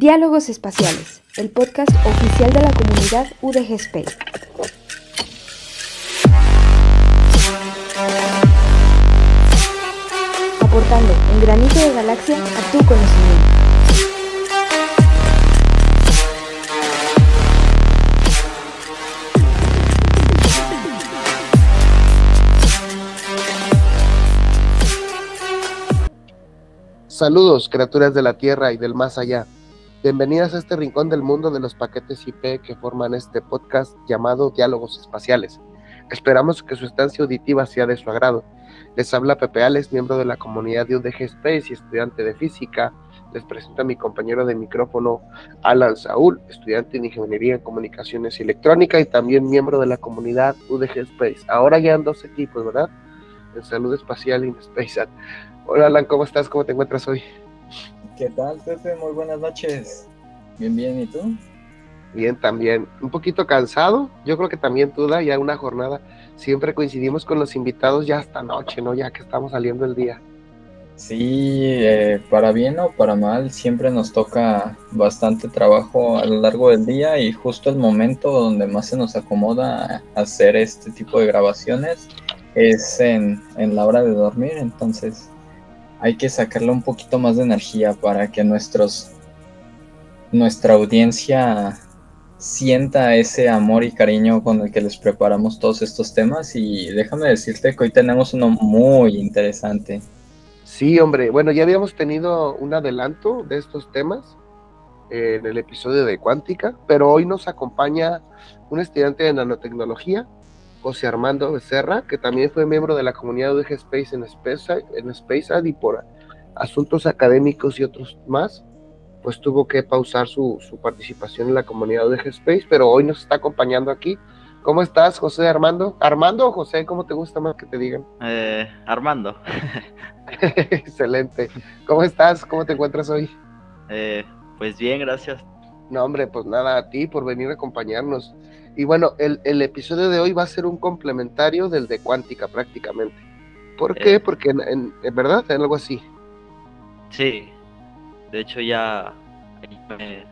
Diálogos Espaciales, el podcast oficial de la comunidad UDG Space. Aportando un granito de galaxia a tu conocimiento. Saludos, criaturas de la Tierra y del más allá. Bienvenidas a este rincón del mundo de los paquetes IP que forman este podcast llamado Diálogos Espaciales. Esperamos que su estancia auditiva sea de su agrado. Les habla Pepe Alex, miembro de la comunidad de UDG Space y estudiante de física. Les presento a mi compañero de micrófono, Alan Saúl, estudiante de Ingeniería en Comunicaciones y Electrónica y también miembro de la comunidad UDG Space. Ahora ya en dos equipos, ¿verdad? En Salud Espacial y en SpaceAt. Hola Alan, ¿cómo estás? ¿Cómo te encuentras hoy? ¿Qué tal, Pepe? Muy buenas noches. Bien, bien, ¿y tú? Bien, también. Un poquito cansado. Yo creo que también tú, da ya una jornada. Siempre coincidimos con los invitados ya hasta noche, ¿no? Ya que estamos saliendo el día. Sí, eh, para bien o para mal, siempre nos toca bastante trabajo a lo largo del día y justo el momento donde más se nos acomoda hacer este tipo de grabaciones es en, en la hora de dormir, entonces hay que sacarle un poquito más de energía para que nuestros nuestra audiencia sienta ese amor y cariño con el que les preparamos todos estos temas y déjame decirte que hoy tenemos uno muy interesante. Sí, hombre, bueno, ya habíamos tenido un adelanto de estos temas en el episodio de Cuántica, pero hoy nos acompaña un estudiante de nanotecnología José Armando Becerra, que también fue miembro de la comunidad UDG Space en Space, en Space y por asuntos académicos y otros más, pues tuvo que pausar su, participación en la comunidad UDG Space, pero hoy nos está acompañando aquí. ¿Cómo estás, José Armando? ¿Armando o José? ¿Cómo te gusta más que te digan? Eh, Armando. Excelente. ¿Cómo estás? ¿Cómo te encuentras hoy? Eh, pues bien, gracias. No, hombre, pues nada, a ti por venir a acompañarnos. Y bueno, el, episodio de hoy va a ser un complementario del de Cuántica prácticamente. ¿Por qué? Eh. Porque en, verdad es algo así. Sí, de hecho ya el,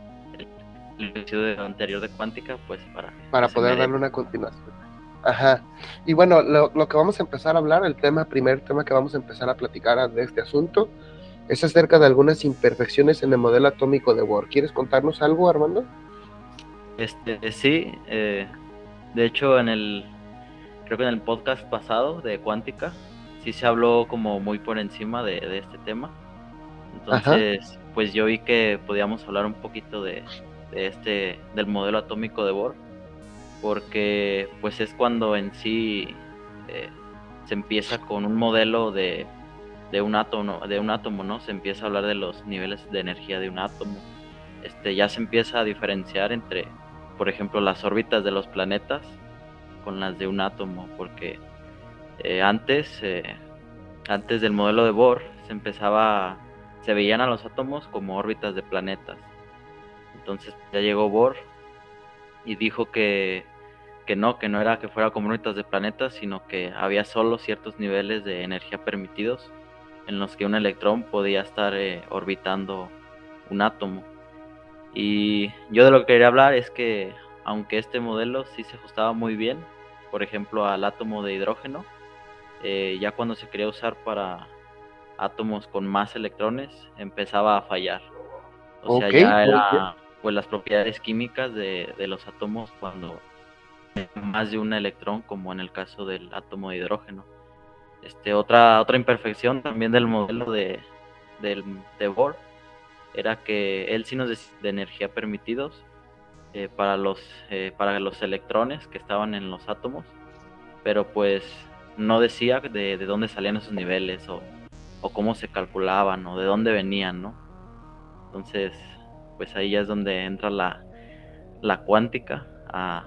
episodio anterior de Cuántica, pues para... Para poder darle una continuación. Ajá. Y bueno, lo, lo, que vamos a empezar a hablar, el tema, primer tema que vamos a empezar a platicar de este asunto, es acerca de algunas imperfecciones en el modelo atómico de Bohr. ¿Quieres contarnos algo, Armando? Este, sí, eh, de hecho en el, creo que en el podcast pasado de Cuántica, sí se habló como muy por encima de, este tema. Entonces, pues yo vi que podíamos hablar un poquito de, este, del modelo atómico de Bohr, porque pues es cuando en sí eh, se empieza con un modelo de, de un átomo, de un átomo, ¿no? Se empieza a hablar de los niveles de energía de un átomo. Este, ya se empieza a diferenciar entre por ejemplo, las órbitas de los planetas con las de un átomo, porque eh, antes, eh, antes del modelo de Bohr, se empezaba, se veían a los átomos como órbitas de planetas. Entonces ya llegó Bohr y dijo que, que no, que no era que fuera como órbitas de planetas, sino que había solo ciertos niveles de energía permitidos en los que un electrón podía estar eh, orbitando un átomo. Y yo de lo que quería hablar es que aunque este modelo sí se ajustaba muy bien, por ejemplo al átomo de hidrógeno, eh, ya cuando se quería usar para átomos con más electrones empezaba a fallar. O sea, ya era pues las propiedades químicas de, los átomos cuando más de un electrón, como en el caso del átomo de hidrógeno. Este, otra, otra imperfección también del modelo de, del, de Bohr era que él sí nos decía de energía permitidos eh, para, los, eh, para los electrones que estaban en los átomos, pero pues no decía de, dónde salían esos niveles o, cómo se calculaban o de dónde venían, ¿no? Entonces, pues ahí ya es donde entra la, la cuántica a,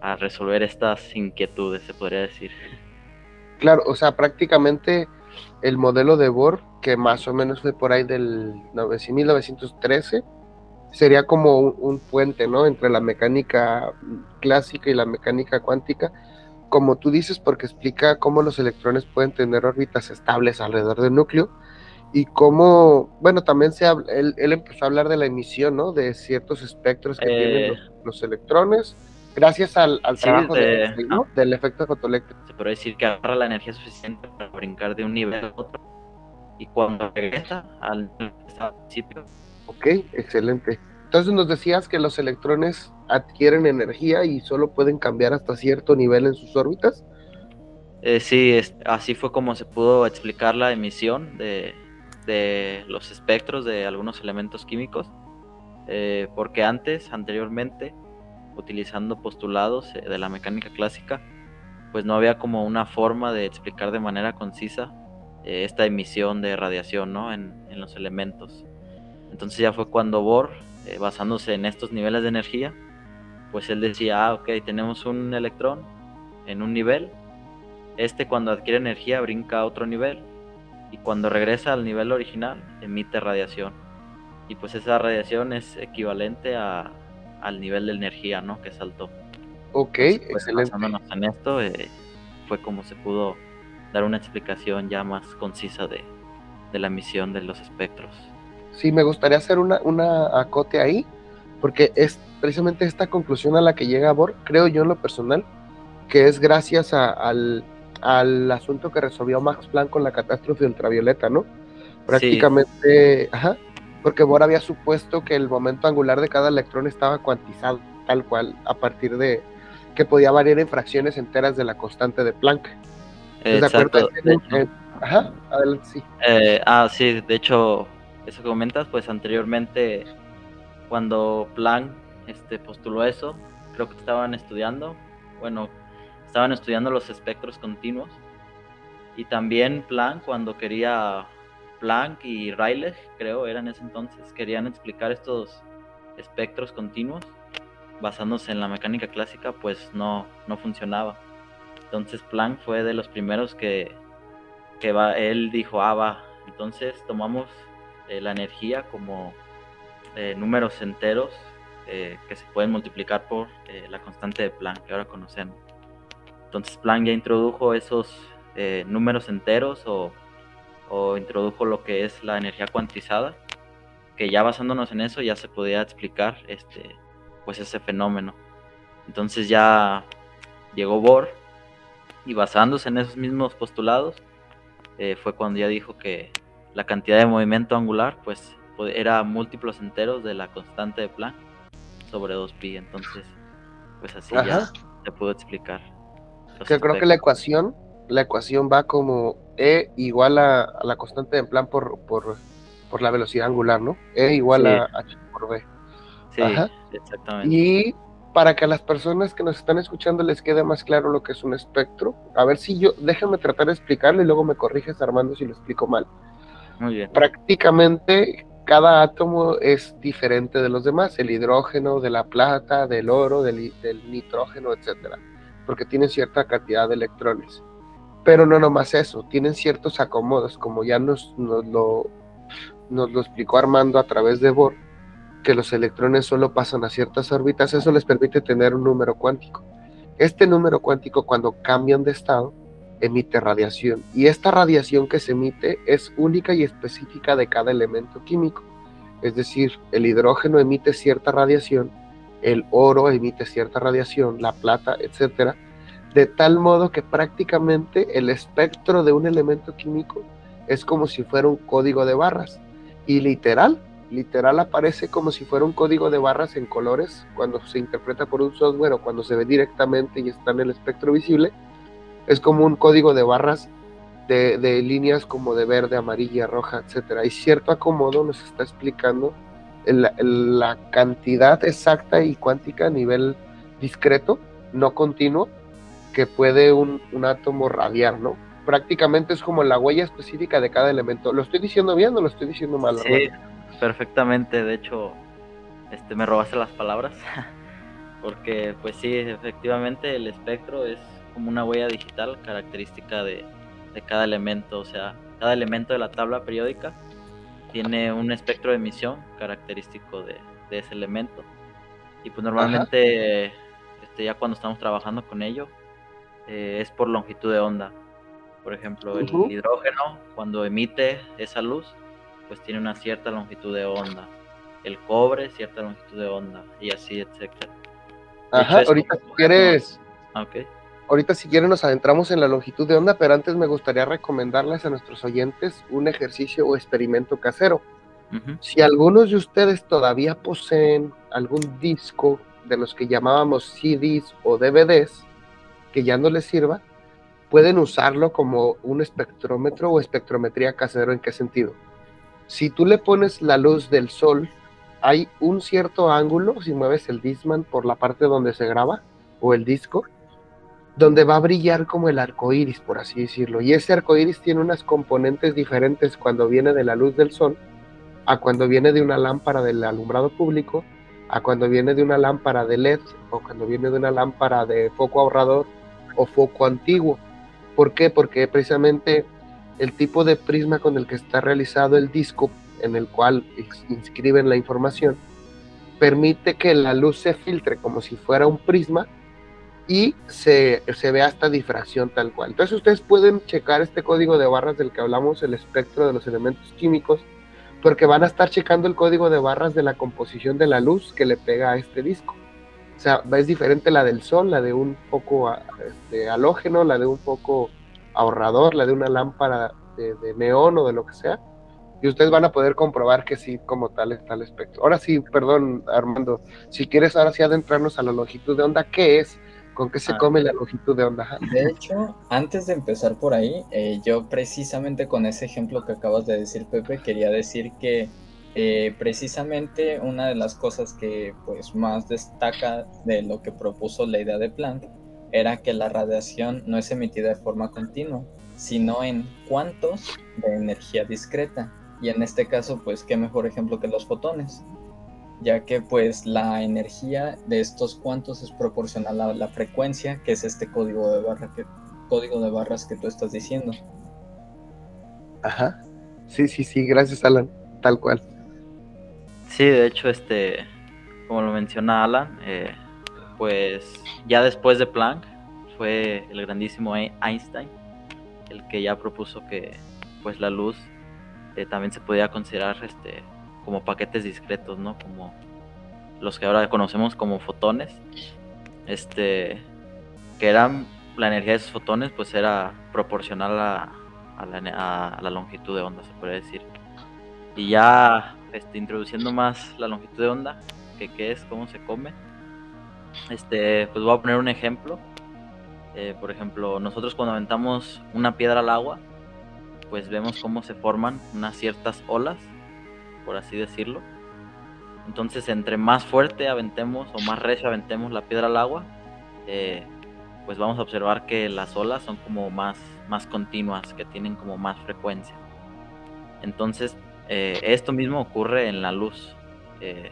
a resolver estas inquietudes, se podría decir. Claro, o sea, prácticamente el modelo de Bohr, que más o menos fue por ahí del 1913, sería como un, puente, ¿no? Entre la mecánica clásica y la mecánica cuántica, como tú dices, porque explica cómo los electrones pueden tener órbitas estables alrededor del núcleo y cómo, bueno, también se habla, él, él, empezó a hablar de la emisión, ¿no? De ciertos espectros que tienen Eh, los, los electrones, gracias al, al Sí, trabajo de, de- ¿no? del efecto fotoeléctrico. se puede decir que agarra la energía suficiente para brincar de un nivel a otro. Y cuando regresa al al principio, Ok, excelente. Entonces nos decías que los electrones adquieren energía y solo pueden cambiar hasta cierto nivel en sus órbitas. Eh, sí, es- así fue como se pudo explicar la emisión de, de los espectros de algunos elementos químicos, eh, porque antes, anteriormente, utilizando postulados eh, de la mecánica clásica, pues no había como una forma de explicar de manera concisa eh, esta emisión de radiación ¿no? en, los elementos. Entonces ya fue cuando Bohr, eh, basándose en estos niveles de energía, pues él decía, ah, ok, tenemos un electrón en un nivel, este cuando adquiere energía brinca a otro nivel y cuando regresa al nivel original emite radiación. Y pues esa radiación es equivalente a, al nivel de energía ¿no? que saltó. Ok, Entonces, pues, excelente. en esto eh, fue como se pudo dar una explicación ya más concisa de, de la emisión de los espectros. Sí, me gustaría hacer una, una acote ahí, porque es precisamente esta conclusión a la que llega Bohr, creo yo en lo personal, que es gracias a- al, al asunto que resolvió Max Planck con la catástrofe ultravioleta, ¿no? Prácticamente, ajá, porque Bohr había supuesto que el momento angular de cada electrón estaba cuantizado, tal cual, a partir de que podía variar en fracciones enteras de la constante de Planck. ¿Estás de acuerdo? Exacto. de hecho. Eh, Ajá, adelante, sí. Eh, ah, sí, de hecho, eso que comentas, pues anteriormente, cuando Planck este, postuló eso, creo que estaban estudiando, bueno, estaban estudiando los espectros continuos. Y también Planck, cuando quería, Planck y Rayleigh, creo, eran en ese entonces, querían explicar estos espectros continuos basándose en la mecánica clásica, pues no, no funcionaba. Entonces Planck fue de los primeros que, que va, él dijo, ah, va, entonces tomamos eh, la energía como eh, números enteros eh, que se pueden multiplicar por la constante de Planck que ahora conocemos. Entonces Planck ya introdujo esos números enteros o, o introdujo lo que es la energía cuantizada, que ya basándonos en eso ya se podía explicar este, pues ese fenómeno. Entonces ya llegó Bohr y basándose en esos mismos postulados, eh, fue cuando ya dijo que la cantidad de movimiento angular pues era múltiplos enteros de la constante de Planck sobre 2pi. Entonces, pues así ya se pudo explicar. Que creo que la ecuación, la ecuación va como E igual a, a la constante de plan por, por, por la velocidad angular, ¿no? E igual Sí. a h por b. Sí, Ajá. exactamente. Y para que a las personas que nos están escuchando les quede más claro lo que es un espectro, a ver si yo, déjame tratar de explicarlo y luego me corriges Armando si lo explico mal. Muy bien. Prácticamente cada átomo es diferente de los demás, el hidrógeno, de la plata, del oro, del, nitrógeno, etcétera, porque tienen cierta cantidad de electrones. Pero no nomás eso, tienen ciertos acomodos, como ya nos, nos lo, nos lo explicó Armando a través de Bohr, que los electrones solo pasan a ciertas órbitas, eso les permite tener un número cuántico. Este número cuántico, cuando cambian de estado, emite radiación. Y esta radiación que se emite es única y específica de cada elemento químico. Es decir, el hidrógeno emite cierta radiación, el oro emite cierta radiación, la plata, etcétera, de tal modo que prácticamente el espectro de un elemento químico es como si fuera un código de barras. Y literal, literal aparece como si fuera un código de barras en colores cuando se interpreta por un software o cuando se ve directamente y está en el espectro visible. Es como un código de barras de, líneas como de verde, amarilla, roja, etcétera. Y cierto acomodo nos está explicando la cantidad exacta y cuántica a nivel discreto, no continuo, que puede un, un átomo radiar, ¿no? Prácticamente es como la huella específica de cada elemento. ¿Lo estoy diciendo bien o lo estoy diciendo mal? Sí, perfectamente. De hecho, este, me robaste las palabras. Porque, pues sí, efectivamente el espectro es como una huella digital característica de, de cada elemento. O sea, cada elemento de la tabla periódica tiene un espectro de emisión característico de, de ese elemento. Y pues normalmente, este, ya cuando estamos trabajando con ello, eh, es por longitud de onda. Por ejemplo, el Ujú. hidrógeno, cuando emite esa luz, pues tiene una cierta longitud de onda. El cobre, cierta longitud de onda, y así, etcétera. Ajá, ahorita si quieres, Ah, Ok. ahorita si quieren nos adentramos en la longitud de onda, pero antes me gustaría recomendarles a nuestros oyentes un ejercicio o experimento casero. Ujú. Si algunos de ustedes todavía poseen algún disco de los que llamábamos CDs o DVDs que ya no les sirva, pueden usarlo como un espectrómetro o espectrometría casero. ¿En qué sentido? Si tú le pones la luz del sol, hay un cierto ángulo, si mueves el Discman por la parte donde se graba o el disco, donde va a brillar como el arco iris, por así decirlo. Y ese arco iris tiene unas componentes diferentes cuando viene de la luz del sol a cuando viene de una lámpara del alumbrado público, a cuando viene de una lámpara de LED o cuando viene de una lámpara de foco ahorrador o foco antiguo. ¿Por qué? Porque precisamente el tipo de prisma con el que está realizado el disco en el cual ins- inscriben la información permite que la luz se filtre como si fuera un prisma y se, se vea esta difracción tal cual. Entonces ustedes pueden checar este código de barras del que hablamos, el espectro de los elementos químicos, porque van a estar checando el código de barras de la composición de la luz que le pega a este disco. O sea, es diferente la del sol, la de un foco a- este, halógeno, la de un foco ahorrador, la de una lámpara de, de neón o de lo que sea. Y ustedes van a poder comprobar que sí, como tal está el espectro. Ahora sí, perdón, Armando, si quieres ahora sí adentrarnos a la longitud de onda, ¿qué es? ¿Con qué se Ah. come la longitud de onda? De hecho, antes de empezar por ahí, eh, yo precisamente con ese ejemplo que acabas de decir, Pepe, quería decir que eh, precisamente una de las cosas que pues más destaca de lo que propuso la idea de Planck era que la radiación no es emitida de forma continua, sino en cuantos de energía discreta. Y en este caso, pues qué mejor ejemplo que los fotones ya que pues la energía de estos cuantos es proporcional a la frecuencia, que es este código de barra que código de barras que tú estás diciendo. Ajá. Sí, sí, sí, gracias, Alan. Tal cual. Sí, de hecho, este, como lo menciona Alan, eh, pues ya después de Planck fue el grandísimo Ein- Einstein el que ya propuso que pues la luz eh, también se podía considerar este como paquetes discretos, ¿no? Como los que ahora conocemos como fotones, este, que eran la energía de esos fotones, pues era proporcional a, la, a la longitud de onda, se puede decir. Y ya este, introduciendo más la longitud de onda, que qué es, cómo se come, este, pues voy a poner un ejemplo. Eh, por ejemplo, nosotros cuando aventamos una piedra al agua, pues vemos cómo se forman unas ciertas olas, por así decirlo. Entonces, entre más fuerte aventemos o más recio aventemos la piedra al agua, eh, pues vamos a observar que las olas son como más, más continuas, que tienen como más frecuencia. Entonces, eh, esto mismo ocurre en la luz. Eh,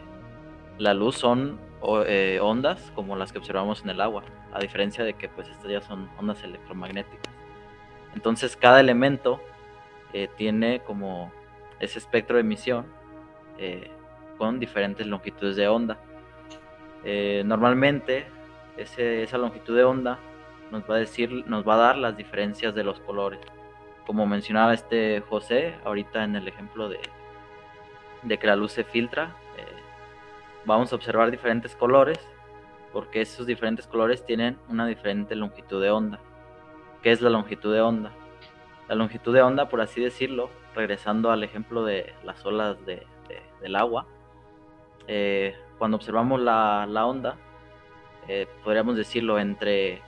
la luz son eh, ondas como las que observamos en el agua, a diferencia de que pues estas ya son ondas electromagnéticas. Entonces cada elemento tiene como ese espectro de emisión con diferentes longitudes de onda. Normalmente esa longitud de onda nos va a decir, nos va a dar las diferencias de los colores. Como mencionaba este José ahorita en el ejemplo de, de que la luz se filtra, eh, vamos a observar diferentes colores porque esos diferentes colores tienen una diferente longitud de onda. ¿Qué es la longitud de onda? La longitud de onda, por así decirlo, regresando al ejemplo de las olas de- de- del agua, eh, cuando observamos la, la onda, eh, podríamos decirlo entre,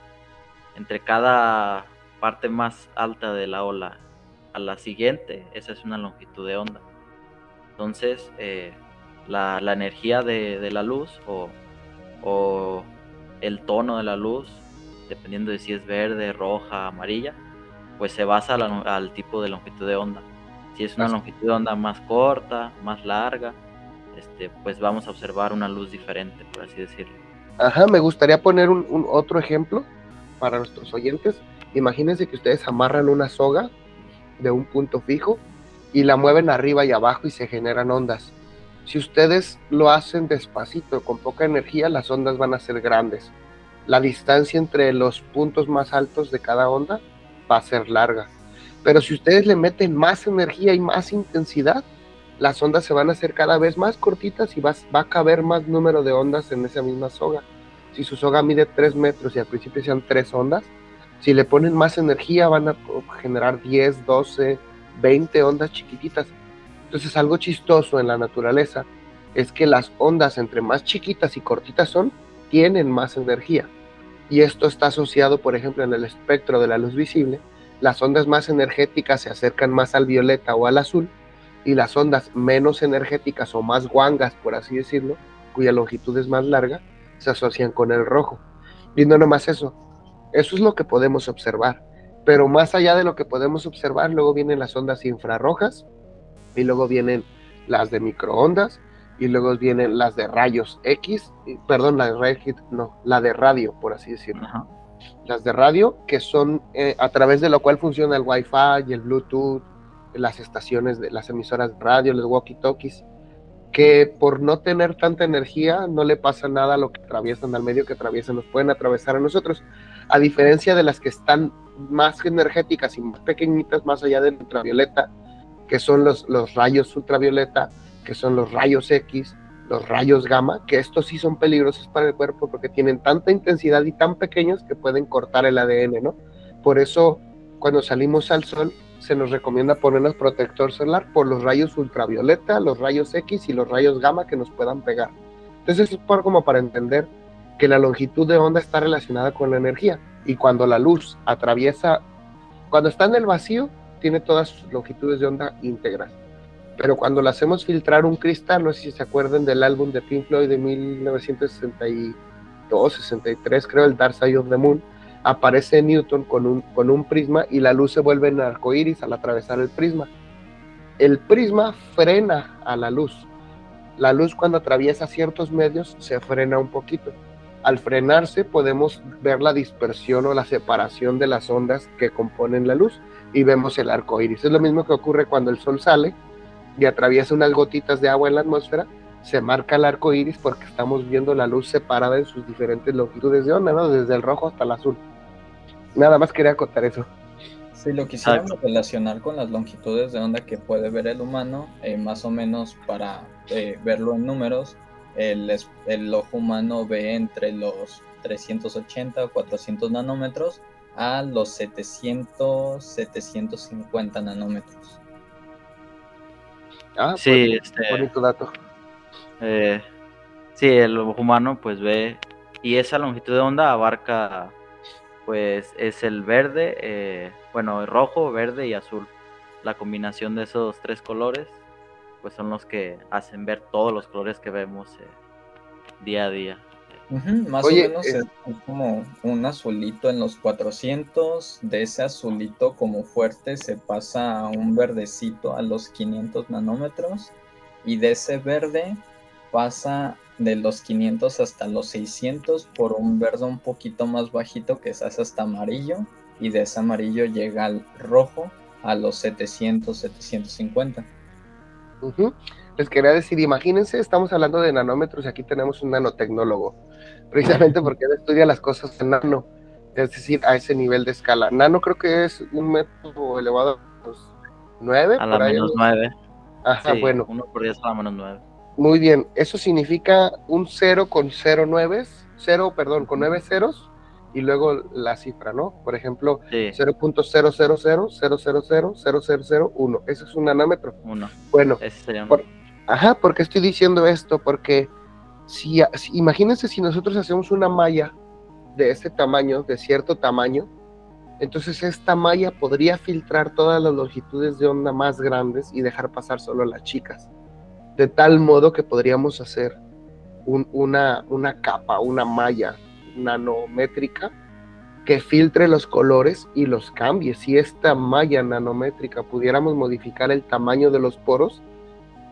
entre cada parte más alta de la ola a la siguiente, esa es una longitud de onda. Entonces, eh, la, la energía de, de la luz o, o el tono de la luz, dependiendo de si es verde, roja, amarilla, pues se basa la- al tipo de longitud de onda. Si es una longitud de onda más corta, más larga, este, pues vamos a observar una luz diferente, por así decirlo. Ajá, me gustaría poner un, un otro ejemplo para nuestros oyentes. Imagínense que ustedes amarran una soga de un punto fijo y la mueven arriba y abajo y se generan ondas. Si ustedes lo hacen despacito, con poca energía, las ondas van a ser grandes. La distancia entre los puntos más altos de cada onda va a ser larga. Pero si ustedes le meten más energía y más intensidad, las ondas se van a hacer cada vez más cortitas y va, va a caber más número de ondas en esa misma soga. Si su soga mide 3 metros y al principio sean 3 ondas, si le ponen más energía van a generar 10, 12, 20 ondas chiquititas. Entonces algo chistoso en la naturaleza es que las ondas entre más chiquitas y cortitas son, tienen más energía. Y esto está asociado, por ejemplo, en el espectro de la luz visible. Las ondas más energéticas se acercan más al violeta o al azul y las ondas menos energéticas o más guangas, por así decirlo, cuya longitud es más larga, se asocian con el rojo. Y no nomás eso, eso es lo que podemos observar. Pero más allá de lo que podemos observar, luego vienen las ondas infrarrojas y luego vienen las de microondas y luego vienen las de rayos X, perdón, la de rayos no, la de radio, por así decirlo. Las de radio, que son eh, a través de lo cual funciona el Wi-Fi y el Bluetooth, las estaciones de las emisoras de radio, los walkie-talkies, que por no tener tanta energía no le pasa nada a lo que atraviesan al medio que atraviesan, nos pueden atravesar a nosotros, a diferencia de las que están más energéticas y más pequeñitas, más allá del ultravioleta, que son los, los rayos ultravioleta, que son los rayos X, los rayos gamma, que estos sí son peligrosos para el cuerpo porque tienen tanta intensidad y tan pequeños que pueden cortar el ADN, ¿no? Por eso, cuando salimos al sol, se nos recomienda ponernos protector solar por los rayos ultravioleta, los rayos X y los rayos gamma que nos puedan pegar. Entonces, es como para entender que la longitud de onda está relacionada con la energía y cuando la luz atraviesa, cuando está en el vacío, tiene todas sus longitudes de onda íntegras pero cuando lo hacemos filtrar un cristal, no sé si se acuerdan del álbum de Pink Floyd de 1962, 63, creo, el Dark Side of the Moon, aparece Newton con un, con un prisma y la luz se vuelve en arcoíris al atravesar el prisma. El prisma frena a la luz. La luz cuando atraviesa ciertos medios se frena un poquito. Al frenarse podemos ver la dispersión o la separación de las ondas que componen la luz y vemos el arco iris. Es lo mismo que ocurre cuando el sol sale y atraviesa unas gotitas de agua en la atmósfera, se marca el arco iris porque estamos viendo la luz separada en sus diferentes longitudes de onda. Desde el rojo hasta el azul. Nada más quería contar eso. Si lo quisiéramos relacionar con las longitudes de onda que puede ver el humano, eh, más o menos para eh, verlo en números, el, el, ojo humano ve entre los 380 o 400 nanómetros a los 700, 750 nanómetros. Ah, sí, pues, este, bonito dato. Eh, sí, el humano pues ve y esa longitud de onda abarca pues es el verde, eh, bueno, el rojo, verde y azul. La combinación de esos tres colores pues son los que hacen ver todos los colores que vemos eh, día a día más o menos eh, es como un azulito en los 400, de ese azulito como fuerte se pasa a un verdecito a los 500 nanómetros y de ese verde pasa de los 500 hasta los 600 por un verde un poquito más bajito que se hace hasta amarillo y de ese amarillo llega al rojo a los 700, 750. Les quería decir, imagínense, estamos hablando de nanómetros y aquí tenemos un nanotecnólogo precisamente porque él estudia las cosas en nano, es decir, a ese nivel de escala. Nano creo que es un metro elevado a los 9. A la menos 9. Ajá, bueno. Uno por 10 a la menos 9. Muy bien, eso significa un 0 con 0 nueves, 0, perdón, con 9 ceros y luego la cifra, ¿no? Por ejemplo, sí. 0.000000001. Eso es un nanómetro. Uno. Bueno, sería por, ajá, ¿por qué estoy diciendo esto? Porque si, imagínense si nosotros hacemos una malla de ese tamaño, de cierto tamaño, entonces esta malla podría filtrar todas las longitudes de onda más grandes y dejar pasar solo las chicas. De tal modo que podríamos hacer una, una capa, una malla nanométrica que filtre los colores y los cambie. Si esta malla nanométrica pudiéramos modificar el tamaño de los poros,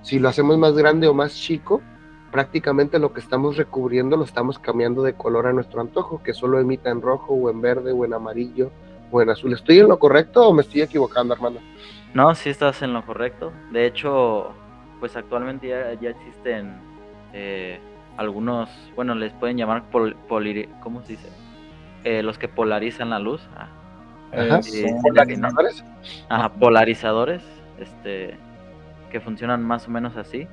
si lo hacemos más grande o más chico, prácticamente lo que estamos recubriendo lo estamos cambiando de color a nuestro antojo, que solo emita en rojo o en verde o en amarillo o en azul. ¿Estoy en lo correcto o me estoy equivocando, Armando? No, sí estás en lo correcto. De hecho, pues actualmente ya, existen eh, algunos, bueno, les pueden llamar pol, ¿cómo se dice? Eh, los que polarizan la luz. Ah, Ajá, eh, polarizadores. Ajá, polarizadores, este, que funcionan más o menos así.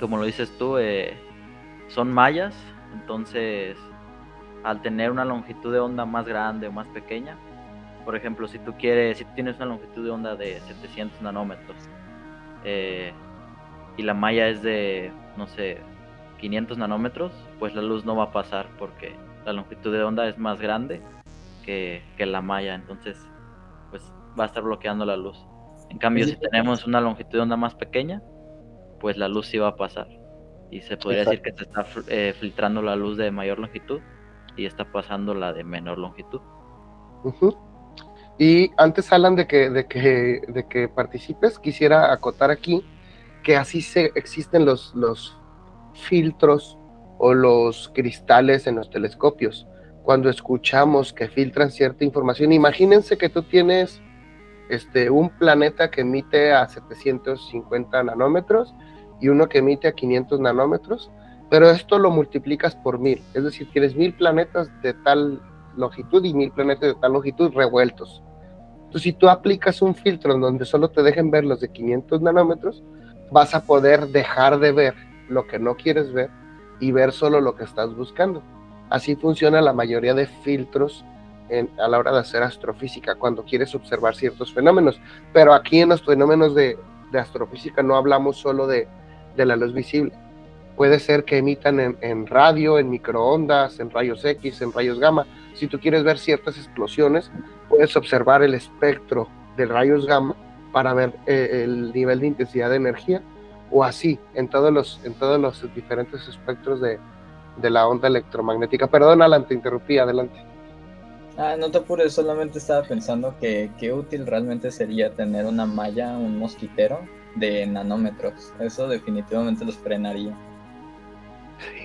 Como lo dices tú, son mallas, entonces al tener una longitud de onda más grande o más pequeña, por ejemplo, si tú quieres, si tienes una longitud de onda de 700 nanómetros eh, y la malla es de, no sé, 500 nanómetros, pues la luz no va a pasar porque la longitud de onda es más grande que, que la malla, entonces pues va a estar bloqueando la luz. En cambio, si tenemos una longitud de onda más pequeña, pues la luz sí va a pasar. Y se podría decir que se está eh, filtrando la luz de mayor longitud y está pasando la de menor longitud. Y antes, Alan, de que, de, que, de que participes, quisiera acotar aquí que así se, existen los, los filtros o los cristales en los telescopios. Cuando escuchamos que filtran cierta información, imagínense que tú tienes este, un planeta que emite a 750 nanómetros y uno que emite a 500 nanómetros, pero esto lo multiplicas por mil, es decir, tienes mil planetas de tal longitud y mil planetas de tal longitud revueltos. Entonces, si tú aplicas un filtro en donde solo te dejen ver los de 500 nanómetros, vas a poder dejar de ver lo que no quieres ver y ver solo lo que estás buscando. Así funciona la mayoría de filtros a la hora de hacer astrofísica, cuando quieres observar ciertos fenómenos. Pero aquí en los fenómenos de, astrofísica no hablamos solo de, la luz visible. Puede ser que emitan en, radio, en microondas, en rayos X, en rayos gamma. Si tú quieres ver ciertas explosiones, puedes observar el espectro de rayos gamma para ver eh, el nivel de intensidad de energía o así en todos los, en todos los diferentes espectros de, de la onda electromagnética. Perdón, Alan, te interrumpí, adelante. Ah, no te apures, solamente estaba pensando que qué útil realmente sería tener una malla, un mosquitero de nanómetros. Eso definitivamente los frenaría.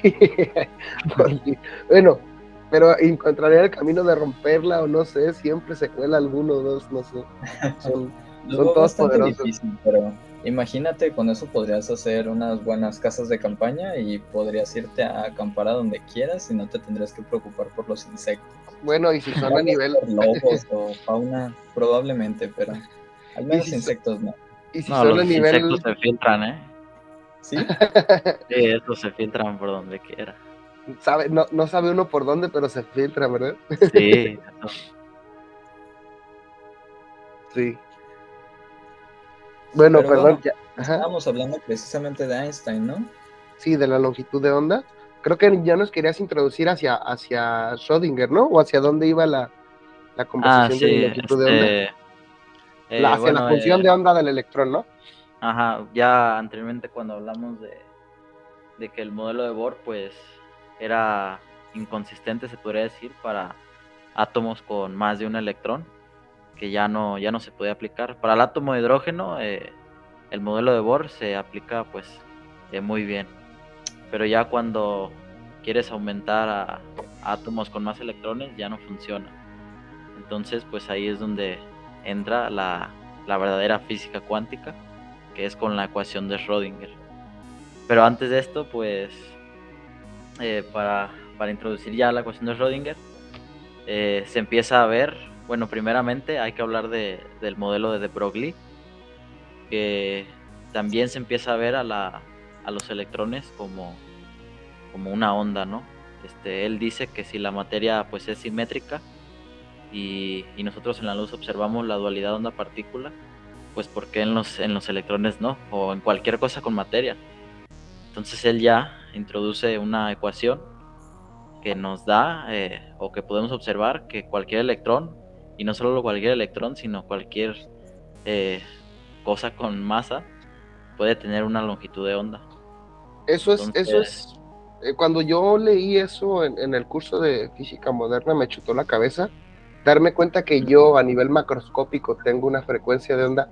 bueno, pero encontraría el camino de romperla o no sé, siempre se cuela alguno o dos, no sé. Son, son todos poderosos. Difícil, pero Imagínate, con eso podrías hacer unas buenas casas de campaña y podrías irte a acampar a donde quieras y no te tendrías que preocupar por los insectos. Bueno, y si son a nivel... Lobos o fauna, probablemente, pero al menos insectos no. Y si son a nivel... insectos se filtran, ¿eh? ¿Sí? sí, estos se filtran por donde quiera. Sabe, no, no sabe uno por dónde, pero se filtra, ¿verdad? Sí. sí. Bueno, perdón. Estábamos hablando precisamente de Einstein, ¿no? Sí, de la longitud de onda. Creo que ya nos querías introducir hacia, hacia Schrödinger, ¿no? O hacia dónde iba la, la conversación de la longitud de onda. Este, eh, hacia la función eh, de onda del electrón, ¿no? Ajá, ya anteriormente cuando hablamos de, de que el modelo de Bohr, pues, era inconsistente, se podría decir, para átomos con más de un electrón que ya no, ya no se puede aplicar. Para el átomo de hidrógeno, eh, el modelo de Bohr se aplica pues eh, muy bien. Pero ya cuando quieres aumentar a, átomos con más electrones, ya no funciona. Entonces, pues ahí es donde entra la, verdadera física cuántica, que es con la ecuación de Schrödinger. Pero antes de esto, pues, eh, para, para, introducir ya la ecuación de Schrödinger, se empieza a ver bueno, primeramente hay que hablar de, del modelo de de Broglie, que también se empieza a ver a, la, a los electrones como, como una onda, ¿no? Este, él dice que si la materia pues es simétrica y, y nosotros en la luz observamos la dualidad onda-partícula, pues ¿por qué en los, en los electrones no? O en cualquier cosa con materia. Entonces él ya introduce una ecuación que nos da eh, o que podemos observar que cualquier electrón y no solo cualquier electrón, sino cualquier eh, cosa con masa puede tener una longitud de onda. Eso es, eso es, eh, cuando yo leí eso en, el curso de física moderna me chutó la cabeza, darme cuenta que yo a nivel macroscópico tengo una frecuencia de onda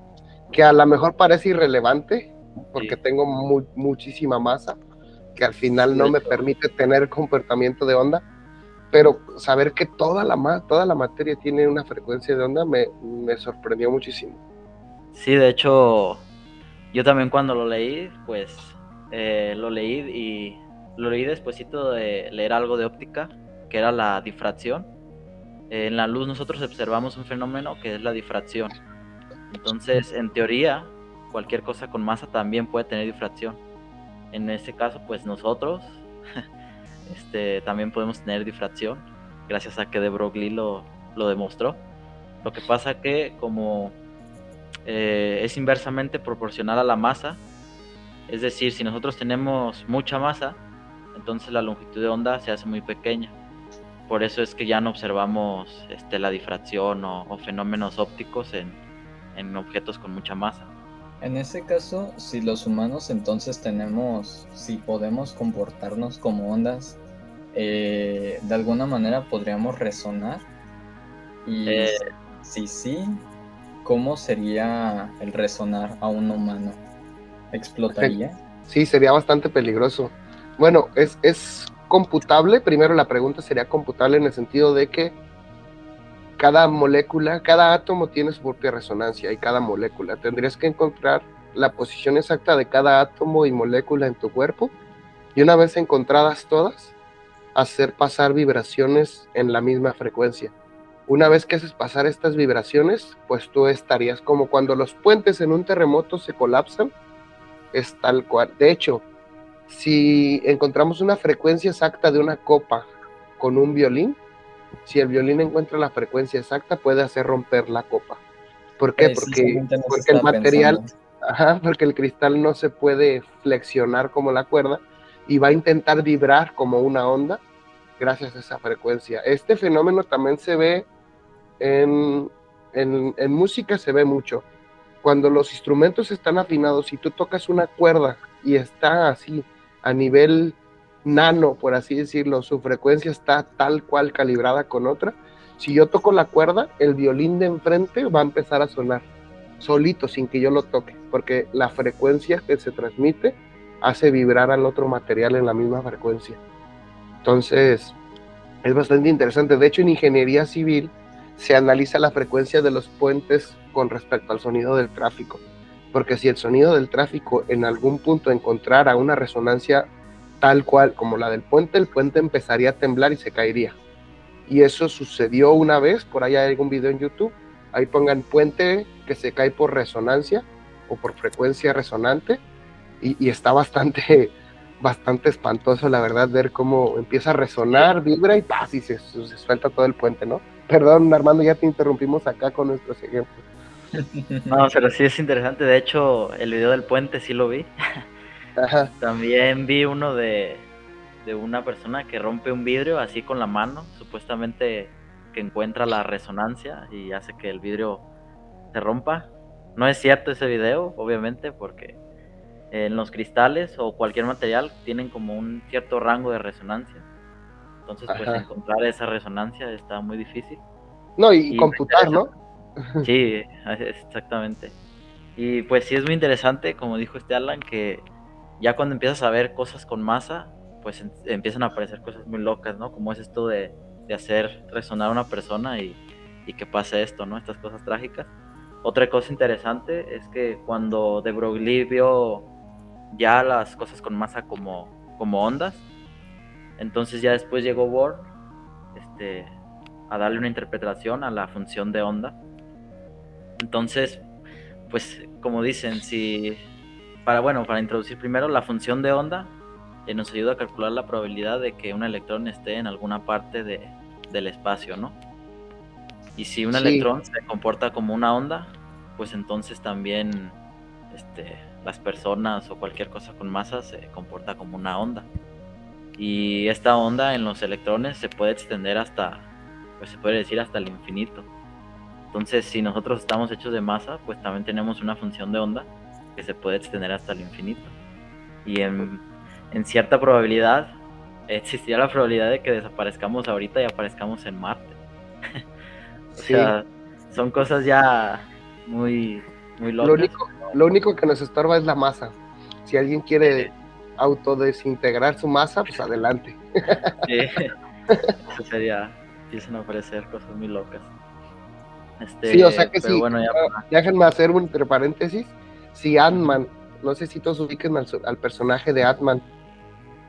que a lo mejor parece irrelevante, porque tengo muchísima masa, que al final no me permite tener comportamiento de onda, pero saber que toda la, toda la materia tiene una frecuencia de onda me, sorprendió muchísimo. Sí, de hecho, yo también cuando lo leí, pues eh, lo leí y lo leí después de leer algo de óptica, que era la difracción. en la luz nosotros observamos un fenómeno que es la difracción. Entonces, en teoría, cualquier cosa con masa también puede tener difracción. En este caso, pues nosotros este, también podemos tener difracción, gracias a que de Broglie lo, lo demostró. Lo que pasa que como eh, es inversamente proporcional a la masa, es decir, si nosotros tenemos mucha masa, entonces la longitud de onda se hace muy pequeña. Por eso es que ya no observamos este, la difracción o, fenómenos ópticos en, en, objetos con mucha masa. En ese caso, si los humanos entonces tenemos, si podemos comportarnos como ondas, eh, de alguna manera podríamos resonar. Y eh, si sí, ¿cómo sería el resonar a un humano? ¿Explotaría? Sí, sería bastante peligroso. Bueno, es, es computable, primero la pregunta sería computable en el sentido de que cada molécula, cada átomo tiene su propia resonancia y cada molécula. Tendrías que encontrar la posición exacta de cada átomo y molécula en tu cuerpo y una vez encontradas todas, hacer pasar vibraciones en la misma frecuencia. Una vez que haces pasar estas vibraciones, pues tú estarías como cuando los puentes en un terremoto se colapsan, es tal cual. De hecho, si encontramos una frecuencia exacta de una copa con un violín, si el violín encuentra la frecuencia exacta, puede hacer romper la copa. ¿Por qué? Porque, porque el material, ajá, porque el cristal no se puede flexionar como la cuerda y va a intentar vibrar como una onda gracias a esa frecuencia. Este fenómeno también se ve en, en, en música, se ve mucho. Cuando los instrumentos están afinados y tú tocas una cuerda y está así a nivel nano, por así decirlo, su frecuencia está tal cual calibrada con otra. Si yo toco la cuerda, el violín de enfrente va a empezar a sonar solito, sin que yo lo toque, porque la frecuencia que se transmite hace vibrar al otro material en la misma frecuencia. Entonces, es bastante interesante. De hecho, en ingeniería civil se analiza la frecuencia de los puentes con respecto al sonido del tráfico porque si el sonido del tráfico en algún punto encontrara una resonancia tal cual como la del puente, el puente empezaría a temblar y se caería. Y eso sucedió una vez, por ahí hay algún video en YouTube, ahí pongan puente que se cae por resonancia o por frecuencia resonante y, está bastante, bastante espantoso la verdad ver cómo empieza a resonar, vibra y paz y se, se suelta todo el puente, ¿no? Perdón Armando, ya te interrumpimos acá con nuestros ejemplos. No, pero sí es interesante. De hecho, el video del puente sí lo vi. También vi uno de, de una persona que rompe un vidrio así con la mano, supuestamente que encuentra la resonancia y hace que el vidrio se rompa. No es cierto ese video, obviamente, porque en los cristales o cualquier material tienen como un cierto rango de resonancia. Entonces, pues encontrar esa resonancia está muy difícil. No, y computar, ¿no? Sí, exactamente. Y pues sí es muy interesante, como dijo este Alan, que ya cuando empiezas a ver cosas con masa, pues empiezan a aparecer cosas muy locas, ¿no? Como es esto de, hacer resonar a una persona y, que pase esto, ¿no? Estas cosas trágicas. Otra cosa interesante es que cuando De Broglie vio ya las cosas con masa como, como ondas, entonces ya después llegó Bohr este, a darle una interpretación a la función de onda entonces, pues como dicen, si para bueno, para introducir primero la función de onda eh, nos ayuda a calcular la probabilidad de que un electrón esté en alguna parte de, del espacio, ¿no? Y si un electrón se comporta como una onda, pues entonces también este, las personas o cualquier cosa con masa se comporta como una onda. Y esta onda en los electrones se puede extender hasta, pues se puede decir hasta el infinito. Entonces, si nosotros estamos hechos de masa, pues también tenemos una función de onda que se puede extender hasta el infinito. Y en, cierta probabilidad, existiría la probabilidad de que desaparezcamos ahorita y aparezcamos en Marte. o sea, son cosas ya muy, muy locas. Lo único, lo único que nos estorba es la masa. Si alguien quiere autodesintegrar su masa, pues adelante. sí, eso sería, empiezan a aparecer cosas muy locas. Este, sí, o sea que sí. Bueno, Déjenme hacer un entre paréntesis. Si Ant-Man, no sé si todos ubiquen al, personaje de Ant-Man,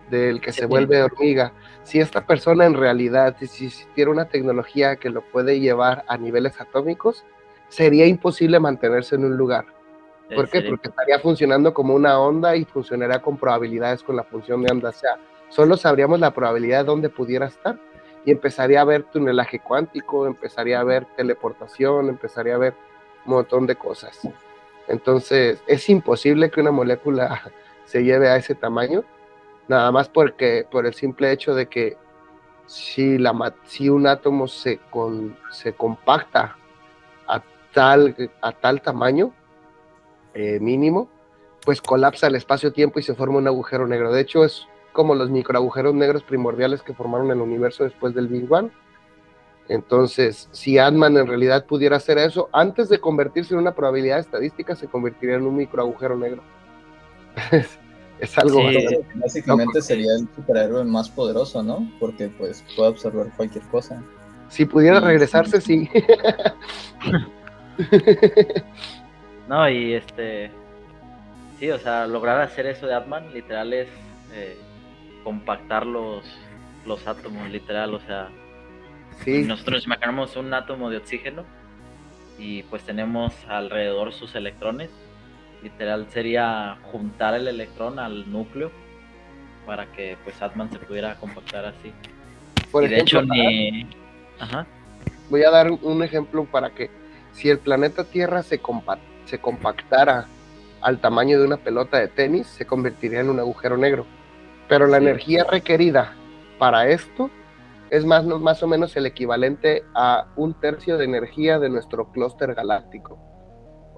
del que se vuelve hormiga. Si esta persona en realidad, si existiera una tecnología que lo puede llevar a niveles atómicos, sería imposible mantenerse en un lugar. ¿Por qué? Porque estaría funcionando como una onda y funcionaría con probabilidades con la función de onda. O sea, solo sabríamos la probabilidad de dónde pudiera estar y empezaría a ver tunelaje cuántico, empezaría a ver teleportación, empezaría a ver un montón de cosas. Entonces, es imposible que una molécula se lleve a ese tamaño, nada más porque por el simple hecho de que si, la, si un átomo se, con- se compacta a tal, a tal tamaño eh, mínimo, pues colapsa el espacio-tiempo y se forma un agujero negro. De hecho, es como los microagujeros negros primordiales que formaron el universo después del Big Bang. Entonces, si Ant-Man en realidad pudiera hacer eso, antes de convertirse en una probabilidad estadística, se convertiría en un microagujero negro. es, algo Sí. Básicamente No, sería el superhéroe más poderoso, ¿no? Porque pues puede absorber cualquier cosa. Si pudiera Sí, regresarse, sí. No, y este. Sí, o sea, lograr hacer eso de Atman, literal, es eh, compactar los, los átomos, literal. O sea, sí. nosotros imaginamos un átomo de oxígeno y pues tenemos alrededor sus electrones. Literal sería juntar el electrón al núcleo para que pues Atman se pudiera compactar así. Por y de hecho ejemplo, ni... Ajá. voy a dar un ejemplo para que si el planeta Tierra se, compa- se compactara al tamaño de una pelota de tenis, se convertiría en un agujero negro. Pero la Sí. energía requerida para esto es más, no- más o menos el equivalente a un tercio de energía de nuestro clúster galáctico.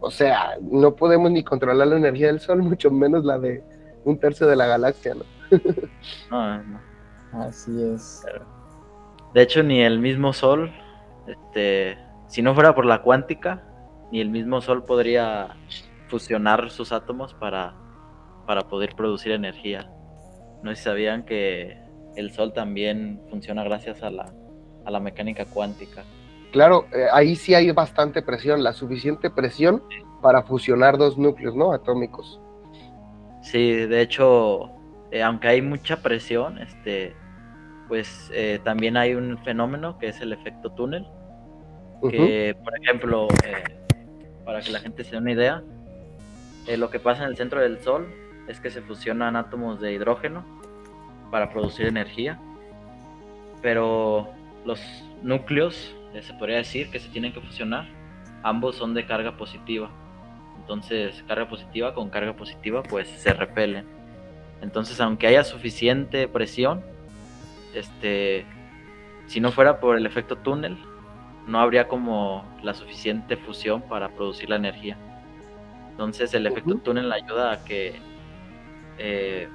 O sea, no podemos ni controlar la energía del Sol, mucho menos la de un tercio de la galaxia, ¿no? No, no. Así es. De hecho, ni el mismo Sol, este, si no fuera por la cuántica, ni el mismo Sol podría fusionar sus átomos para, para poder producir energía. No sé si sabían que el Sol también funciona gracias a la, a la mecánica cuántica. Claro, eh, ahí sí hay bastante presión, la suficiente presión para fusionar dos núcleos, ¿no? Atómicos. Sí, de hecho, eh, aunque hay mucha presión, este, pues eh, también hay un fenómeno que es el efecto túnel, que por ejemplo, para que la gente se dé una idea, lo que pasa en el centro del Sol es que se fusionan átomos de hidrógeno para producir energía, pero los núcleos, eh, se podría decir que se tienen que fusionar, ambos son de carga positiva. Entonces, carga positiva con carga positiva pues se repelen. Entonces, aunque haya suficiente presión, este, si no fuera por el efecto túnel, no habría como la suficiente fusión para producir la energía. Entonces, el efecto túnel ayuda a que eh,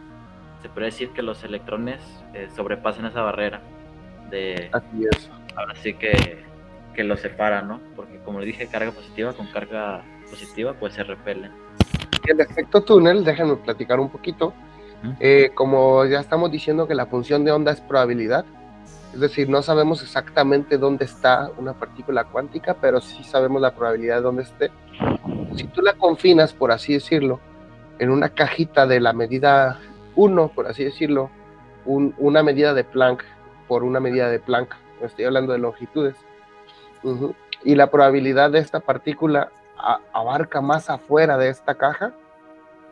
se puede decir que los electrones eh, sobrepasen esa barrera de Así es. ahora sí que, que los separa, ¿no? Porque como le dije, carga positiva con carga positiva pues se repelen. El efecto túnel, déjenme platicar un poquito. Eh, como ya estamos diciendo que la función de onda es probabilidad, es decir, no sabemos exactamente dónde está una partícula cuántica, pero sí sabemos la probabilidad de dónde esté. Si tú la confinas, por así decirlo, en una cajita de la medida 1, por así decirlo, un- una medida de Planck por una medida de Planck, estoy hablando de longitudes, y la probabilidad de esta partícula abarca más afuera de esta caja,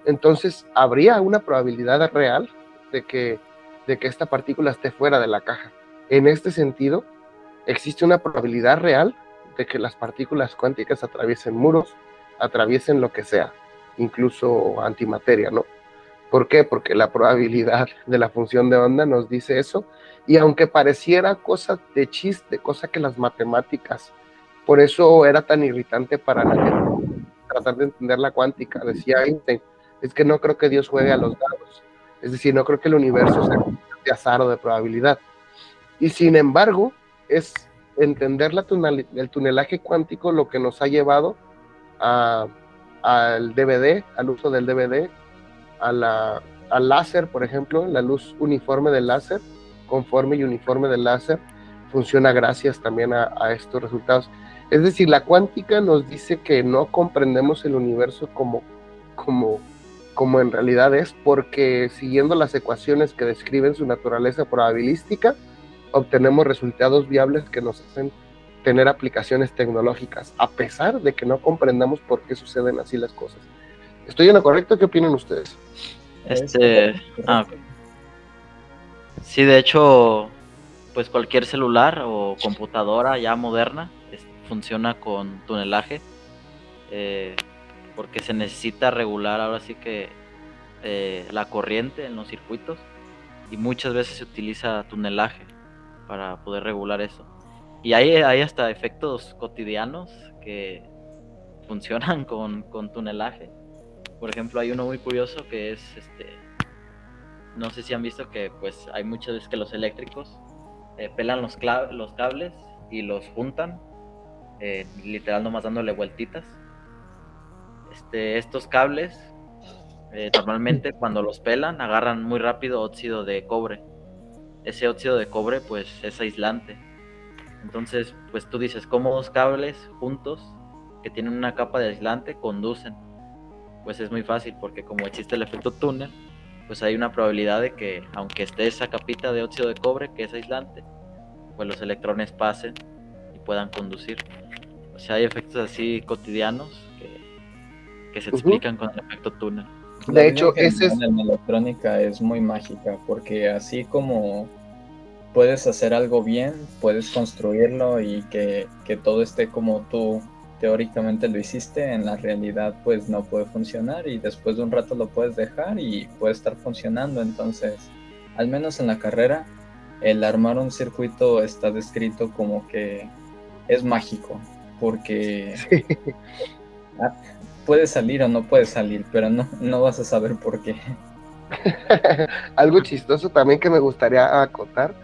entonces habría una probabilidad real de que, de que esta partícula esté fuera de la caja. En este sentido, existe una probabilidad real de que las partículas cuánticas atraviesen muros, atraviesen lo que sea, incluso antimateria, ¿no? ¿Por qué? Porque la probabilidad de la función de onda nos dice eso, y aunque pareciera cosa de chiste, cosa que las matemáticas, por eso era tan irritante para la gente tratar de entender la cuántica, decía Einstein, es que no creo que Dios juegue a los dados, es decir, no creo que el universo sea de azar o de probabilidad. Y sin embargo, es entender el tunelaje cuántico lo que nos ha llevado al DVD, al uso del DVD, a la, al láser, por ejemplo, la luz uniforme del láser, conforme y uniforme del láser, funciona gracias también a, estos resultados. Es decir, la cuántica nos dice que no comprendemos el universo como, como, como en realidad es, porque siguiendo las ecuaciones que describen su naturaleza probabilística, obtenemos resultados viables que nos hacen tener aplicaciones tecnológicas, a pesar de que no comprendamos por qué suceden así las cosas. ¿Estoy en lo correcto? ¿Qué opinan ustedes? Este, ah, sí, de hecho, pues cualquier celular o computadora ya moderna funciona con tunelaje, eh, porque se necesita regular ahora sí que eh, la corriente en los circuitos y muchas veces se utiliza tunelaje para poder regular eso. Y hay, hay hasta efectos cotidianos que funcionan con, con tunelaje. Por ejemplo, hay uno muy curioso que es este. No sé si han visto que pues hay muchas veces que los eléctricos eh, pelan los, los cables y los juntan, eh, literal nomás dándole vueltitas. Este, estos cables eh, normalmente cuando los pelan agarran muy rápido óxido de cobre. Ese óxido de cobre pues es aislante. Entonces pues tú dices, ¿cómo dos cables juntos que tienen una capa de aislante conducen? Pues es muy fácil porque como existe el efecto túnel, pues hay una probabilidad de que aunque esté esa capita de óxido de cobre que es aislante, pues los electrones pasen y puedan conducir. O sea, hay efectos así cotidianos que, se explican con el efecto túnel. De hecho, ese es... en la electrónica es muy mágica porque así como puedes hacer algo bien, puedes construirlo y que, que todo esté como tú teóricamente lo hiciste, en la realidad pues no puede funcionar y después de un rato lo puedes dejar y puede estar funcionando. Entonces, al menos en la carrera, el armar un circuito está descrito como que es mágico, porque ah, puede salir o no puede salir, pero no, no vas a saber por qué. Algo chistoso también que me gustaría acotar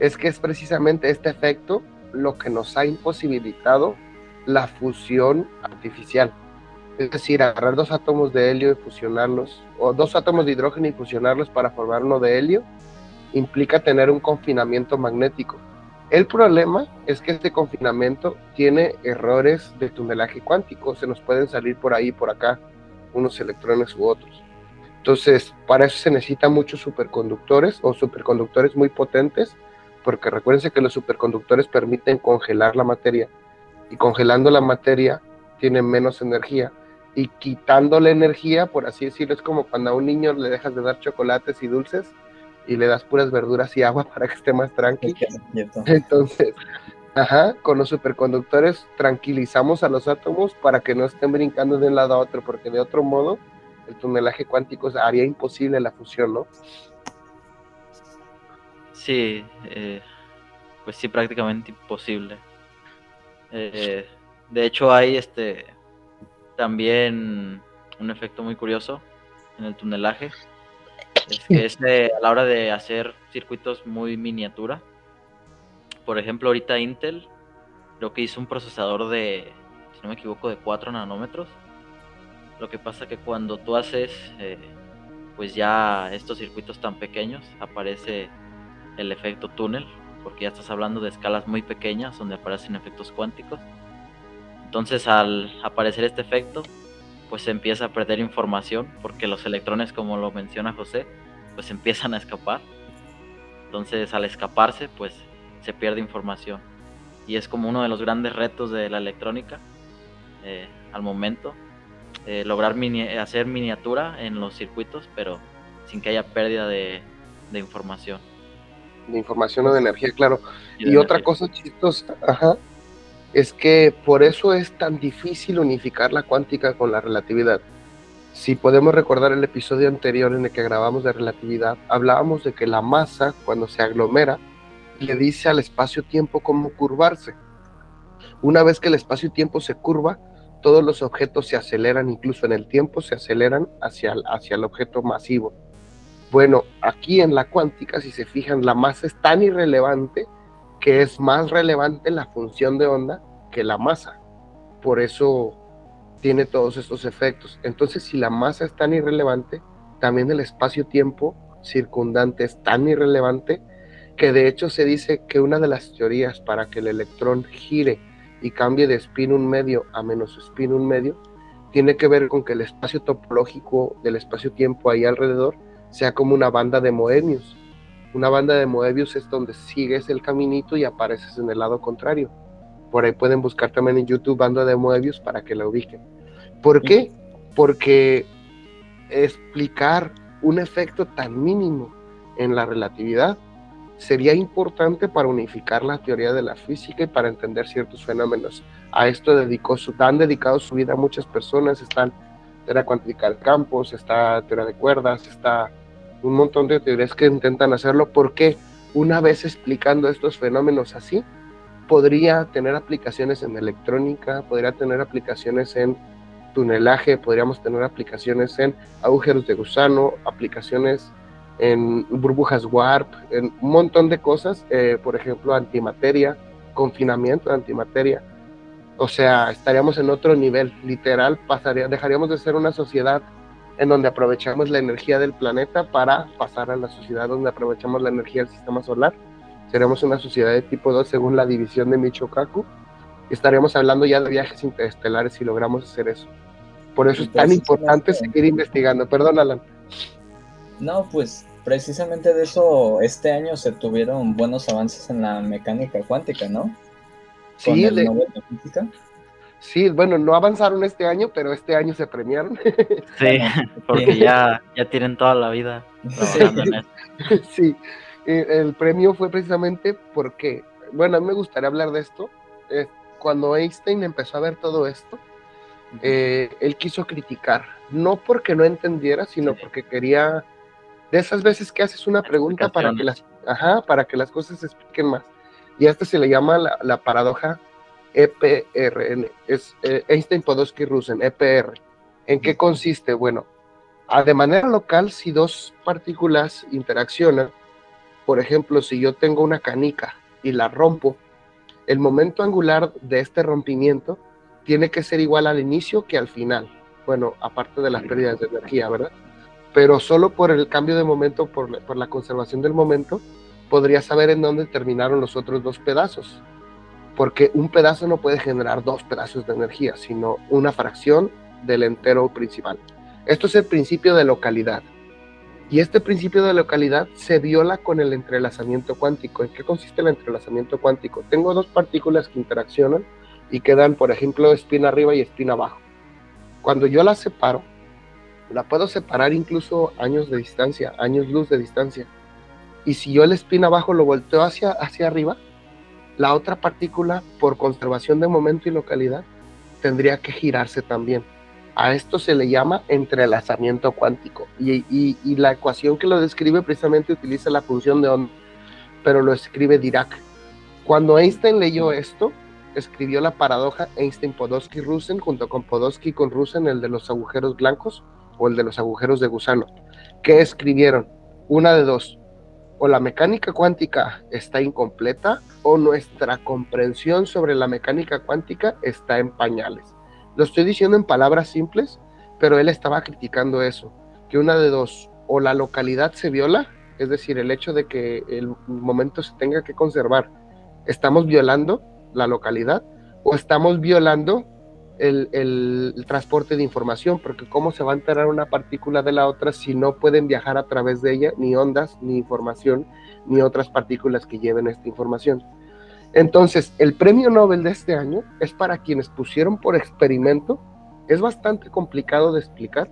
es que es precisamente este efecto lo que nos ha imposibilitado la fusión artificial. Es decir, agarrar dos átomos de helio y fusionarlos, o dos átomos de hidrógeno y fusionarlos para formar uno de helio, implica tener un confinamiento magnético. El problema es que este confinamiento tiene errores de tunelaje cuántico, se nos pueden salir por ahí por acá unos electrones u otros. Entonces, para eso se necesitan muchos superconductores o superconductores muy potentes, porque recuérdense que los superconductores permiten congelar la materia y congelando la materia tiene menos energía y quitando la energía, por así decirlo, es como cuando a un niño le dejas de dar chocolates y dulces y le das puras verduras y agua para que esté más tranquilo. Entonces, ajá, con los superconductores tranquilizamos a los átomos para que no estén brincando de un lado a otro, porque de otro modo el tunelaje cuántico haría imposible la fusión, ¿no? Sí, eh, pues sí, prácticamente imposible. Eh, de hecho, hay este también un efecto muy curioso en el tunelaje. Es que es a la hora de hacer circuitos muy miniatura. Por ejemplo, ahorita Intel creo que hizo un procesador de, si no me equivoco, de 4 nanómetros. Lo que pasa que cuando tú haces eh, pues ya estos circuitos tan pequeños, aparece el efecto túnel, porque ya estás hablando de escalas muy pequeñas donde aparecen efectos cuánticos. Entonces al aparecer este efecto, pues se empieza a perder información porque los electrones, como lo menciona José, pues empiezan a escapar. Entonces al escaparse, pues se pierde información. Y es como uno de los grandes retos de la electrónica eh, al momento, eh, lograr hacer miniatura en los circuitos, pero sin que haya pérdida de información de información o de energía, claro. Y, otra cosa chistosa, ajá, es que por eso es tan difícil unificar la cuántica con la relatividad. Si podemos recordar el episodio anterior en el que grabamos de relatividad, hablábamos de que la masa, cuando se aglomera, le dice al espacio-tiempo cómo curvarse. Una vez que el espacio-tiempo se curva, todos los objetos se aceleran, incluso en el tiempo se aceleran hacia hacia el objeto masivo. Bueno, aquí en la cuántica, si se fijan, la masa es tan irrelevante que es más relevante la función de onda que la masa. Por eso tiene todos estos efectos. Entonces, si la masa es tan irrelevante, también el espacio-tiempo circundante es tan irrelevante que de hecho se dice que una de las teorías para que el electrón gire y cambie de spin un medio a menos spin un medio tiene que ver con que el espacio topológico del espacio-tiempo ahí alrededor sea como una banda de Moebius. Una banda de Moebius es donde sigues el caminito y apareces en el lado contrario. Por ahí pueden buscar también en YouTube banda de Moebius para que la ubiquen. ¿Por qué? Porque explicar un efecto tan mínimo en la relatividad sería importante para unificar la teoría de la física y para entender ciertos fenómenos. A esto dedicó su, han dedicado su vida muchas personas, están teoría cuántica de campos, está teoría de cuerdas, está un montón de teorías que intentan hacerlo porque una vez explicando estos fenómenos así, podría tener aplicaciones en electrónica, podría tener aplicaciones en tunelaje, podríamos tener aplicaciones en agujeros de gusano, aplicaciones en burbujas warp, en un montón de cosas, eh, por ejemplo, antimateria, confinamiento de antimateria. O sea, estaríamos en otro nivel, literal, pasaría, dejaríamos de ser una sociedad en donde aprovechamos la energía del planeta para pasar a la sociedad donde aprovechamos la energía del sistema solar. Seríamos una sociedad de tipo 2 según la división de Michokaku. Estaríamos hablando ya de viajes interestelares si logramos hacer eso. Por eso es tan importante seguir investigando. Perdón, Alan. No, pues precisamente de eso este año se tuvieron buenos avances en la mecánica cuántica, ¿no? Sí, el física. Sí, bueno, no avanzaron este año, pero este año se premiaron. Sí, porque ya, ya tienen toda la vida Sí, el premio fue precisamente porque, bueno, a mí me gustaría hablar de esto. cuando Einstein empezó a ver todo esto, eh, él quiso criticar, no porque no entendiera, sino porque quería de esas veces que haces una pregunta para que las, ajá, para que las cosas se expliquen más. Y a este se le llama la, paradoja EPR, es eh, Einstein-Podolsky-Rosen, EPR. ¿En qué consiste? Bueno, de manera local, si dos partículas interaccionan, por ejemplo, si yo tengo una canica y la rompo, el momento angular de este rompimiento tiene que ser igual al inicio que al final. Bueno, aparte de las pérdidas de energía, ¿verdad? pero solo por el cambio de momento, por, la conservación del momento, podría saber en dónde terminaron los otros dos pedazos. Porque un pedazo no puede generar dos pedazos de energía, sino una fracción del entero principal. Esto es el principio de localidad. Y este principio de localidad se viola con el entrelazamiento cuántico. ¿En qué consiste el entrelazamiento cuántico? Tengo dos partículas que interaccionan y quedan, por ejemplo, espina arriba y espina abajo. Cuando yo las separo, la puedo separar incluso años de distancia, años luz de distancia. Y si yo el spin abajo lo volteo hacia, hacia arriba, la otra partícula, por conservación de momento y localidad, tendría que girarse también. A esto se le llama entrelazamiento cuántico. Y, la ecuación que lo describe precisamente utiliza la función de onda, pero lo escribe Dirac. Cuando Einstein leyó esto, escribió la paradoja Einstein-Podolsky-Rosen junto con Podolsky con Rosen, el de los agujeros blancos, o el de los agujeros de gusano, que escribieron una de dos, o la mecánica cuántica está incompleta o nuestra comprensión sobre la mecánica cuántica está en pañales. Lo estoy diciendo en palabras simples, pero él estaba criticando eso, que una de dos, o la localidad se viola, es decir, el hecho de que el momento se tenga que conservar, estamos violando la localidad o estamos violando el, transporte de información, porque cómo se va a enterar una partícula de la otra si no pueden viajar a través de ella ni ondas, ni información, ni otras partículas que lleven esta información. Entonces, el premio Nobel de este año es para quienes pusieron por experimento, es bastante complicado de explicar,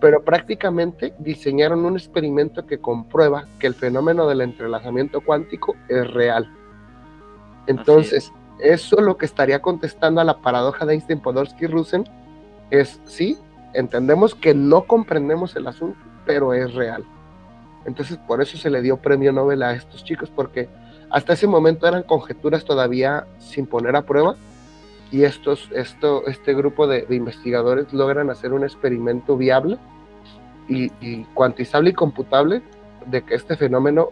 pero prácticamente diseñaron un experimento que comprueba que el fenómeno del entrelazamiento cuántico es real. Entonces, eso lo que estaría contestando a la paradoja de Einstein-Podolsky-Rosen es, sí, entendemos que no comprendemos el asunto, pero es real. Entonces, por eso se le dio premio Nobel a estos chicos, porque hasta ese momento eran conjeturas todavía sin poner a prueba, y estos, esto, este grupo de, investigadores logran hacer un experimento viable y, cuantizable y computable de que este fenómeno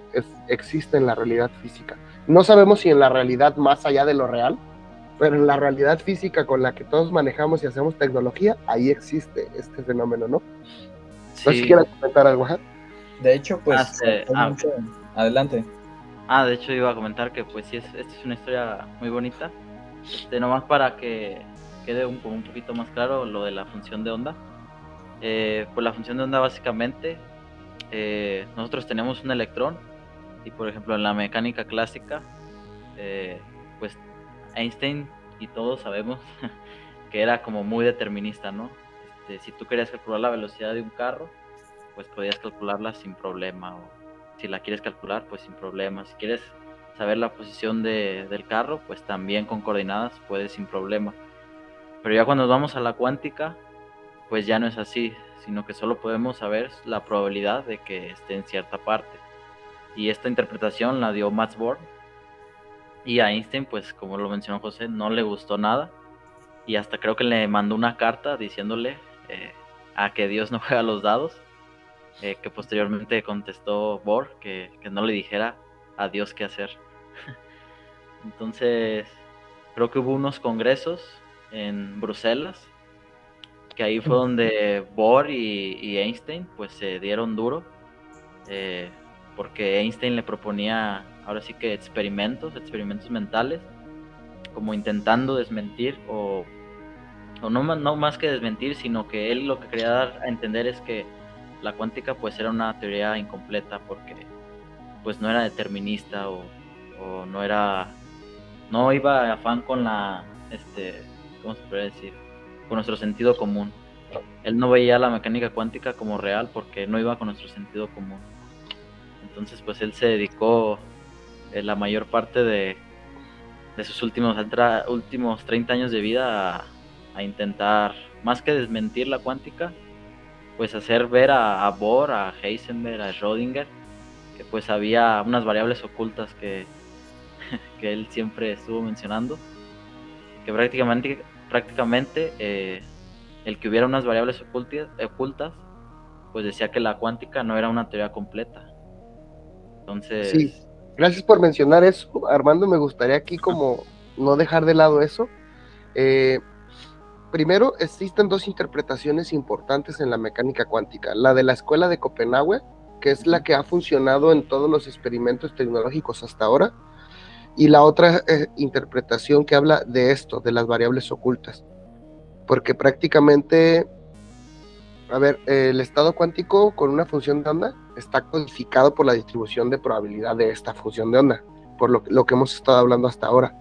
existe en la realidad física. No sabemos si en la realidad más allá de lo real, pero en la realidad física con la que todos manejamos y hacemos tecnología, ahí existe este fenómeno, ¿no? Sí. No sé si quieres comentar algo, De hecho, pues, ah, ah, adelante. Ah, de hecho iba a comentar que pues sí, es, esta es una historia muy bonita. Este, nomás para que quede un, un poquito más claro lo de la función de onda. Eh, pues la función de onda básicamente, eh, nosotros tenemos un electrón y por ejemplo, en la mecánica clásica, eh, pues Einstein y todos sabemos que era como muy determinista, ¿no? Este, si tú querías calcular la velocidad de un carro, pues podías calcularla sin problema. O si la quieres calcular, pues sin problema. Si quieres saber la posición de, del carro, pues también con coordenadas puedes sin problema. Pero ya cuando vamos a la cuántica, pues ya no es así, sino que solo podemos saber la probabilidad de que esté en cierta parte. Y esta interpretación la dio Max Born. Y a Einstein, pues como lo mencionó José, no le gustó nada. Y hasta creo que le mandó una carta diciéndole eh, a que Dios no juega los dados. Eh, que posteriormente contestó Bohr que, que no le dijera a Dios qué hacer. Entonces, creo que hubo unos congresos en Bruselas que ahí fue donde Bohr y, Einstein pues se dieron duro, eh, porque Einstein le proponía ahora sí que experimentos, experimentos mentales, como intentando desmentir o, o no, no más que desmentir, sino que él lo que quería dar a entender es que la cuántica pues era una teoría incompleta porque pues no era determinista o, o no era no iba afán con la este cómo se puede decir con nuestro sentido común. Él no veía la mecánica cuántica como real porque no iba con nuestro sentido común. Entonces, pues él se dedicó eh, la mayor parte de, de sus últimos, últimos 30 años de vida a, intentar, más que desmentir la cuántica, pues hacer ver a, Bohr, a Heisenberg, a Schrödinger, que pues había unas variables ocultas que, que él siempre estuvo mencionando, que prácticamente prácticamente eh, el que hubiera unas variables ocultas, pues decía que la cuántica no era una teoría completa. Entonces... Sí, gracias por mencionar eso, Armando. Me gustaría aquí como no dejar de lado eso. Eh, primero, existen dos interpretaciones importantes en la mecánica cuántica. La de la escuela de Copenhague, que es la que ha funcionado en todos los experimentos tecnológicos hasta ahora, y la otra eh, interpretación que habla de esto, de las variables ocultas. Porque prácticamente, a ver, el estado cuántico con una función de onda está codificado por la distribución de probabilidad de esta función de onda, por lo, lo que hemos estado hablando hasta ahora.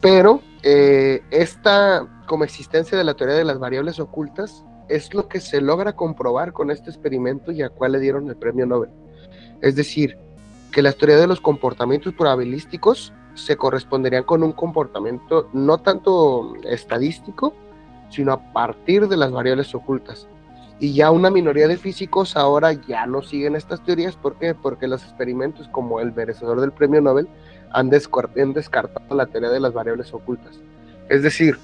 Pero eh, esta como existencia de la teoría de las variables ocultas es lo que se logra comprobar con este experimento y a cual le dieron el premio Nobel. Es decir, que la teoría de los comportamientos probabilísticos se corresponderían con un comportamiento no tanto estadístico, sino a partir de las variables ocultas. Y ya una minoría de físicos ahora ya no siguen estas teorías. ¿Por qué? Porque los experimentos como el merecedor del premio Nobel han, descartado la teoría de las variables ocultas. Es decir,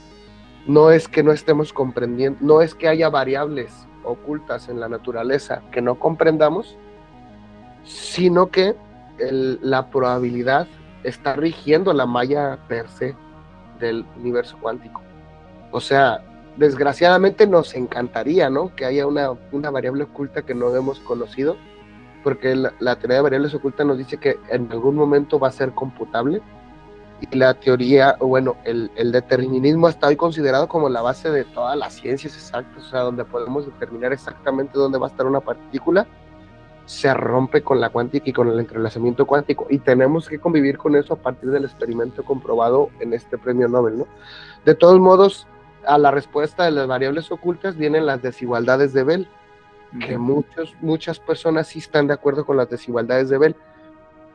no es que no estemos comprendiendo, no es que haya variables ocultas en la naturaleza que no comprendamos, sino que la probabilidad está rigiendo la malla per se del universo cuántico. O sea, desgraciadamente nos encantaría, ¿no? Que haya una, variable oculta que no hemos conocido, porque la, teoría de variables ocultas nos dice que en algún momento va a ser computable. Y la teoría, bueno, el, el determinismo está hoy considerado como la base de todas las ciencias exactas, o sea, donde podemos determinar exactamente dónde va a estar una partícula se rompe con la cuántica y con el entrelazamiento cuántico y tenemos que convivir con eso a partir del experimento comprobado en este premio Nobel, ¿no? De todos modos, a la respuesta de las variables ocultas vienen las desigualdades de Bell, que muchos, muchas personas sí están de acuerdo con las desigualdades de Bell,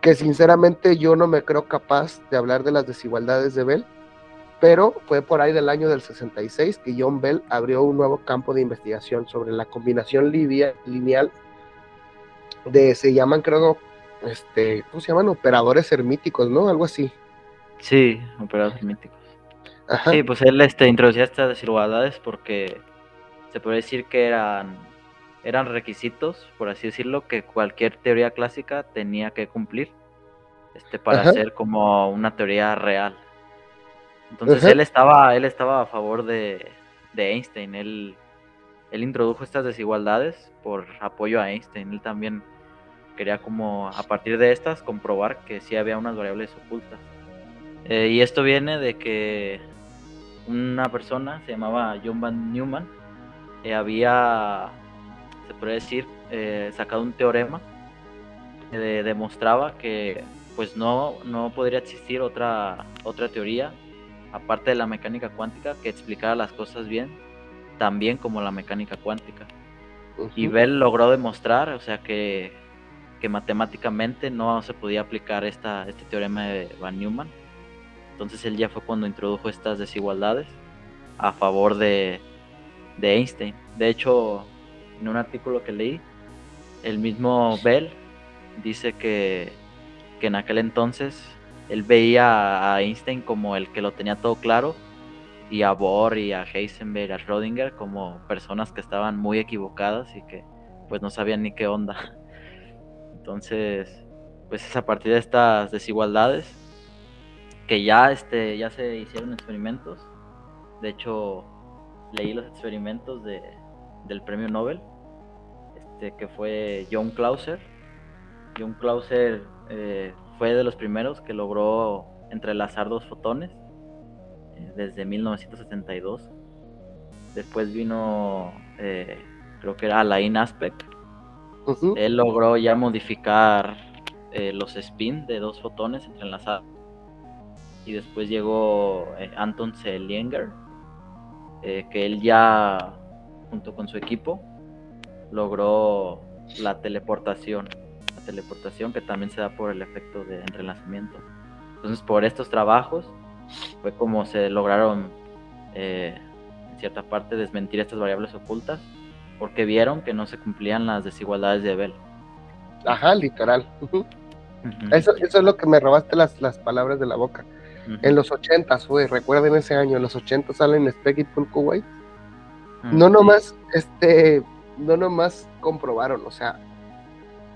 que sinceramente yo no me creo capaz de hablar de las desigualdades de Bell, pero fue por ahí del año del 66 que John Bell abrió un nuevo campo de investigación sobre la combinación lineal de, se llaman, creo, este, ¿cómo se llaman? Operadores hermíticos, ¿no? Algo así. Sí, operadores hermíticos. Sí, pues él este, introducía estas desigualdades porque se puede decir que eran, eran requisitos, por así decirlo, que cualquier teoría clásica tenía que cumplir este, para ser como una teoría real. Entonces él estaba, él estaba a favor de, de Einstein, él, él introdujo estas desigualdades por apoyo a Einstein, él también quería como a partir de estas comprobar que sí había unas variables ocultas. Eh, y esto viene de que una persona, se llamaba John Van Neumann, eh, había, se puede decir, eh, sacado un teorema que demostraba que pues no, no podría existir otra, otra teoría, aparte de la mecánica cuántica, que explicara las cosas bien, tan bien como la mecánica cuántica. Y. Bell logró demostrar, o sea, que, que matemáticamente no se podía aplicar esta, este teorema de Van Neumann. Entonces él ya fue cuando introdujo estas desigualdades a favor de, de Einstein. De hecho, en un artículo que leí, el mismo Bell dice que, que en aquel entonces él veía a Einstein como el que lo tenía todo claro y a Bohr y a Heisenberg, a Schrödinger como personas que estaban muy equivocadas y que pues no sabían ni qué onda. Entonces, pues es a partir de estas desigualdades que ya este ya se hicieron experimentos. De hecho, leí los experimentos de, del premio Nobel, este, que fue John Clauser. John Clauser eh, fue de los primeros que logró entrelazar dos fotones eh, desde 1972. Después vino, eh, creo que era Alain Aspect. Él logró ya modificar eh, los spin de dos fotones entrelazados. Y después llegó eh, Anton Zelinger, eh, que él ya, junto con su equipo, logró la teleportación. La teleportación que también se da por el efecto de entrelazamiento. Entonces, por estos trabajos fue como se lograron, eh, en cierta parte, desmentir estas variables ocultas, porque vieron que no se cumplían las desigualdades de Bell. Ajá, literal. Eso, eso es lo que me robaste las, las palabras de la boca. Ujú, En los ochentas fue, recuerden ese año, en los ochentas salen Speck y Kuwait. ujú, No nomás, este, no nomás comprobaron, o sea,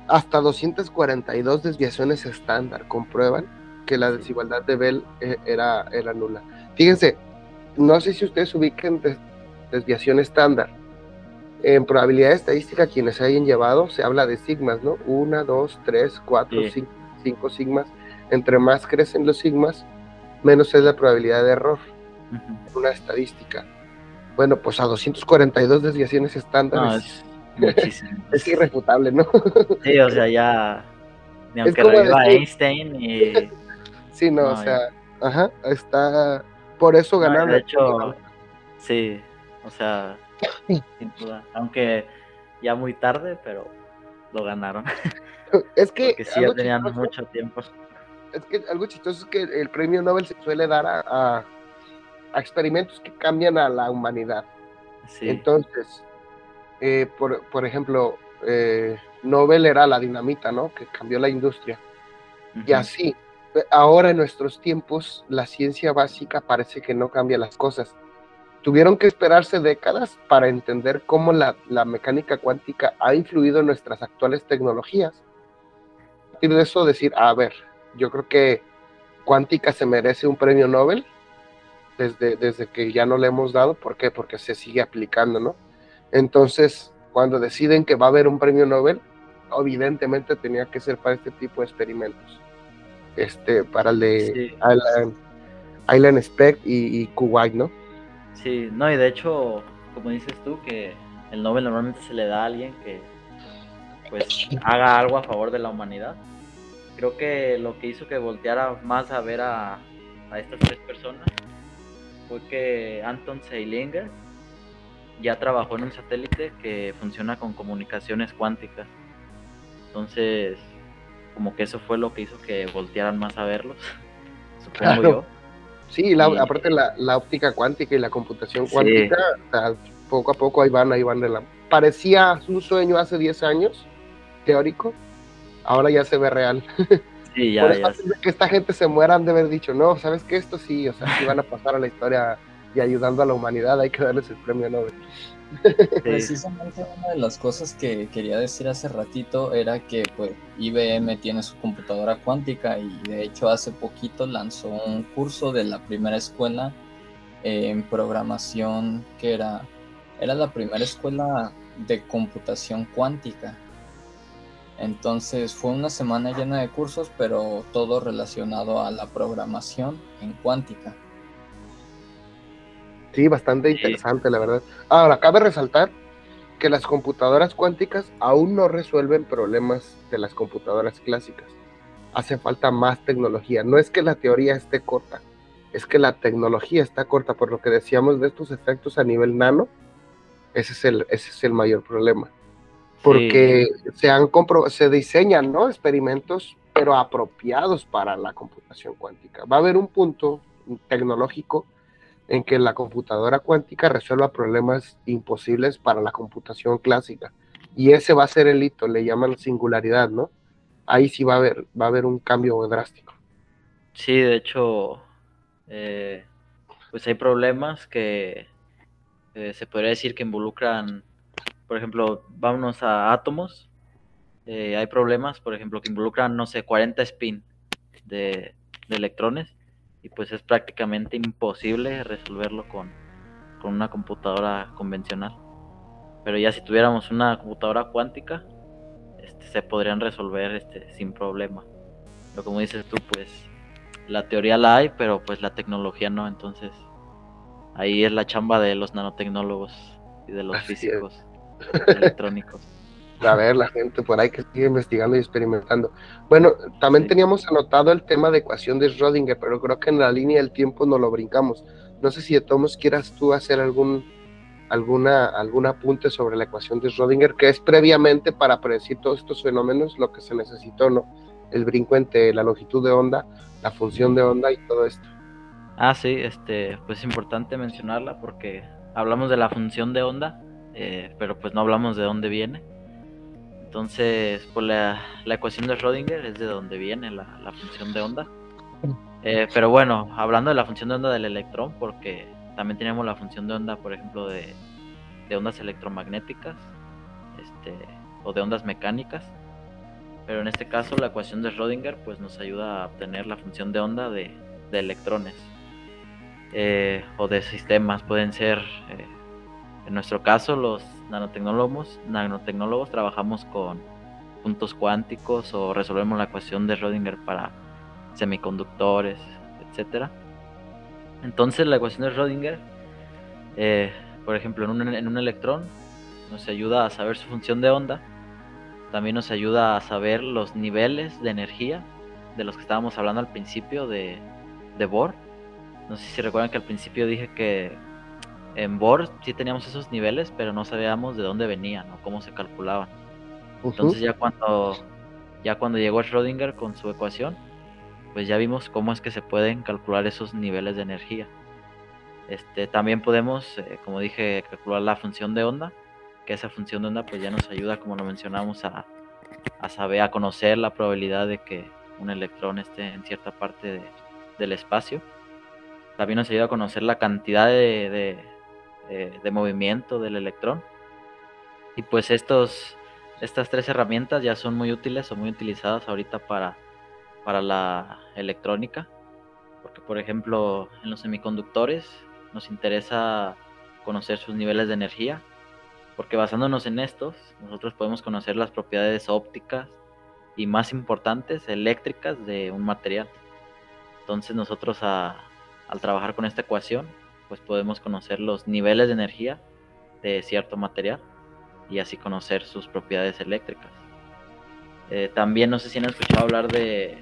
hasta 242 desviaciones estándar comprueban que la desigualdad de Bell eh, era, era nula. Fíjense, no sé si ustedes ubiquen des- desviación estándar. En probabilidad estadística, quienes se hayan llevado, se habla de sigmas, ¿no? Una, dos, tres, cuatro, Sí. cinco, cinco sigmas. Entre más crecen los sigmas, menos es la probabilidad de error una estadística. Bueno, pues a 242 desviaciones estándar No, es, es irrefutable, ¿no? Sí, o sea, ya. Ni aunque reviva decir- Einstein y. sí, no, No, o sea, ajá, está. Por eso No, ganaron. de hecho, sí, o sea, sin duda. Aunque ya muy tarde, pero lo ganaron. es que, Porque sí, ya tenían mucho tiempo. Es que algo chistoso es que el premio Nobel se suele dar a, a- a experimentos que cambian a la humanidad. Sí. Entonces, eh, por, por ejemplo, eh, Nobel era la dinamita, ¿no? Que cambió la industria. Y Ujú. así, ahora en nuestros tiempos, la ciencia básica parece que no cambia las cosas. Tuvieron que esperarse décadas para entender cómo la, la mecánica cuántica ha influido en nuestras actuales tecnologías. A partir de eso decir, a ver, yo creo que cuántica se merece un premio Nobel desde, desde que ya no le hemos dado. ¿Por qué? Porque se sigue aplicando, ¿no? Entonces, cuando deciden que va a haber un premio Nobel, evidentemente tenía que ser para este tipo de experimentos. Este, para el de Sí. Island, Island Speck y, y Kuwait, ¿no? Sí, no, y de hecho, como dices tú, que el Nobel normalmente se le da a alguien que pues haga algo a favor de la humanidad. Creo que lo que hizo que volteara más a ver a, a estas tres personas fue que Anton Zeilinger ya trabajó en un satélite que funciona con comunicaciones cuánticas. Entonces, como que eso fue lo que hizo que voltearan más a verlos, supongo Claro. yo. Sí, la- Y- aparte la, la óptica cuántica y la computación Sí. cuántica, o sea, poco a poco ahí van, ahí van de la... Parecía un sueño hace 10 años, teórico, ahora ya se ve real. Sí, Por ya, eso ya. antes de que esta gente se muera han de haber dicho, no, ¿sabes qué? Esto sí, o sea, sí van a pasar a la historia y ayudando a la humanidad, hay que darles el premio Nobel. Precisamente una de las cosas que quería decir hace ratito era que pues IBM tiene su computadora cuántica y de hecho hace poquito lanzó un curso de la primera escuela en programación que era era la primera escuela de computación cuántica. Entonces fue una semana llena de cursos, pero todo relacionado a la programación en cuántica. Sí, bastante interesante, la verdad. Ahora, cabe resaltar que las computadoras cuánticas aún no resuelven problemas de las computadoras clásicas. Hace falta más tecnología. No es que la teoría esté corta, es que la tecnología está corta, por lo que decíamos de estos efectos a nivel nano. Ese es el, ese es el mayor problema. Porque se han se diseñan, ¿no? Experimentos, pero apropiados para la computación cuántica. Va a haber un punto tecnológico en que la computadora cuántica resuelva problemas imposibles para la computación clásica. Y ese va a ser el hito, le llaman singularidad, ¿no? Ahí sí va a haber, va a haber un cambio drástico. Sí, de hecho, eh, pues hay problemas que eh, se podría decir que involucran, por ejemplo, vámonos a átomos, eh, hay problemas, por ejemplo, que involucran, no sé, 40 spin de electrones y pues es prácticamente imposible resolverlo con, una computadora convencional. Pero ya si tuviéramos una computadora cuántica, este, se podrían resolver este, sin problema. Pero como dices tú, pues la teoría la hay, pero pues la tecnología no. Entonces ahí es la chamba de los nanotecnólogos y de los físicos electrónicos a ver la gente por ahí que sigue investigando y experimentando. Bueno, también teníamos anotado el tema de ecuación de Schrödinger, pero creo que en la línea del tiempo no lo brincamos. No sé si de todos quieras tú hacer algún alguna algún apunte sobre la ecuación de Schrödinger, que es previamente para predecir todos estos fenómenos lo que se necesitó, ¿no? El brinco entre la longitud de onda, la función de onda y todo esto. Ah, sí, este, pues es importante mencionarla porque hablamos de la función de onda, eh, pero pues no hablamos de dónde viene. Entonces, pues la, ecuación de Schrödinger es de donde viene la, función de onda. Eh, pero bueno, hablando de la función de onda del electrón, porque también tenemos la función de onda, por ejemplo, de, ondas electromagnéticas este, o de ondas mecánicas. Pero en este caso, la ecuación de Schrödinger pues, nos ayuda a obtener la función de onda de, electrones eh, o de sistemas. Pueden ser, eh, en nuestro caso, los nanotecnólogos, nanotecnólogos trabajamos con puntos cuánticos o resolvemos la ecuación de Schrödinger para semiconductores, etcétera. Entonces la ecuación de Schrödinger, eh, por ejemplo, en un, en un, electrón, nos ayuda a saber su función de onda, también nos ayuda a saber los niveles de energía de los que estábamos hablando al principio de, de Bohr. No sé si recuerdan que al principio dije que en Bohr sí teníamos esos niveles, pero no sabíamos de dónde venían o cómo se calculaban. Entonces ya cuando ya cuando llegó Schrödinger con su ecuación, pues ya vimos cómo es que se pueden calcular esos niveles de energía. Este, también podemos, eh, como dije, calcular la función de onda, que esa función de onda pues ya nos ayuda, como lo mencionamos, a, saber, a conocer la probabilidad de que un electrón esté en cierta parte del espacio. También nos ayuda a conocer la cantidad de, eh, de movimiento del electrón. Y pues estos, estas tres herramientas ya son muy útiles o muy utilizadas ahorita para, para la electrónica. Porque por ejemplo en los semiconductores nos interesa conocer sus niveles de energía. Porque basándonos en estos, nosotros podemos conocer las propiedades ópticas y más importantes, eléctricas de un material. Entonces nosotros al trabajar con esta ecuación pues podemos conocer los niveles de energía de cierto material y así conocer sus propiedades eléctricas. Eh, también no sé si han escuchado hablar de,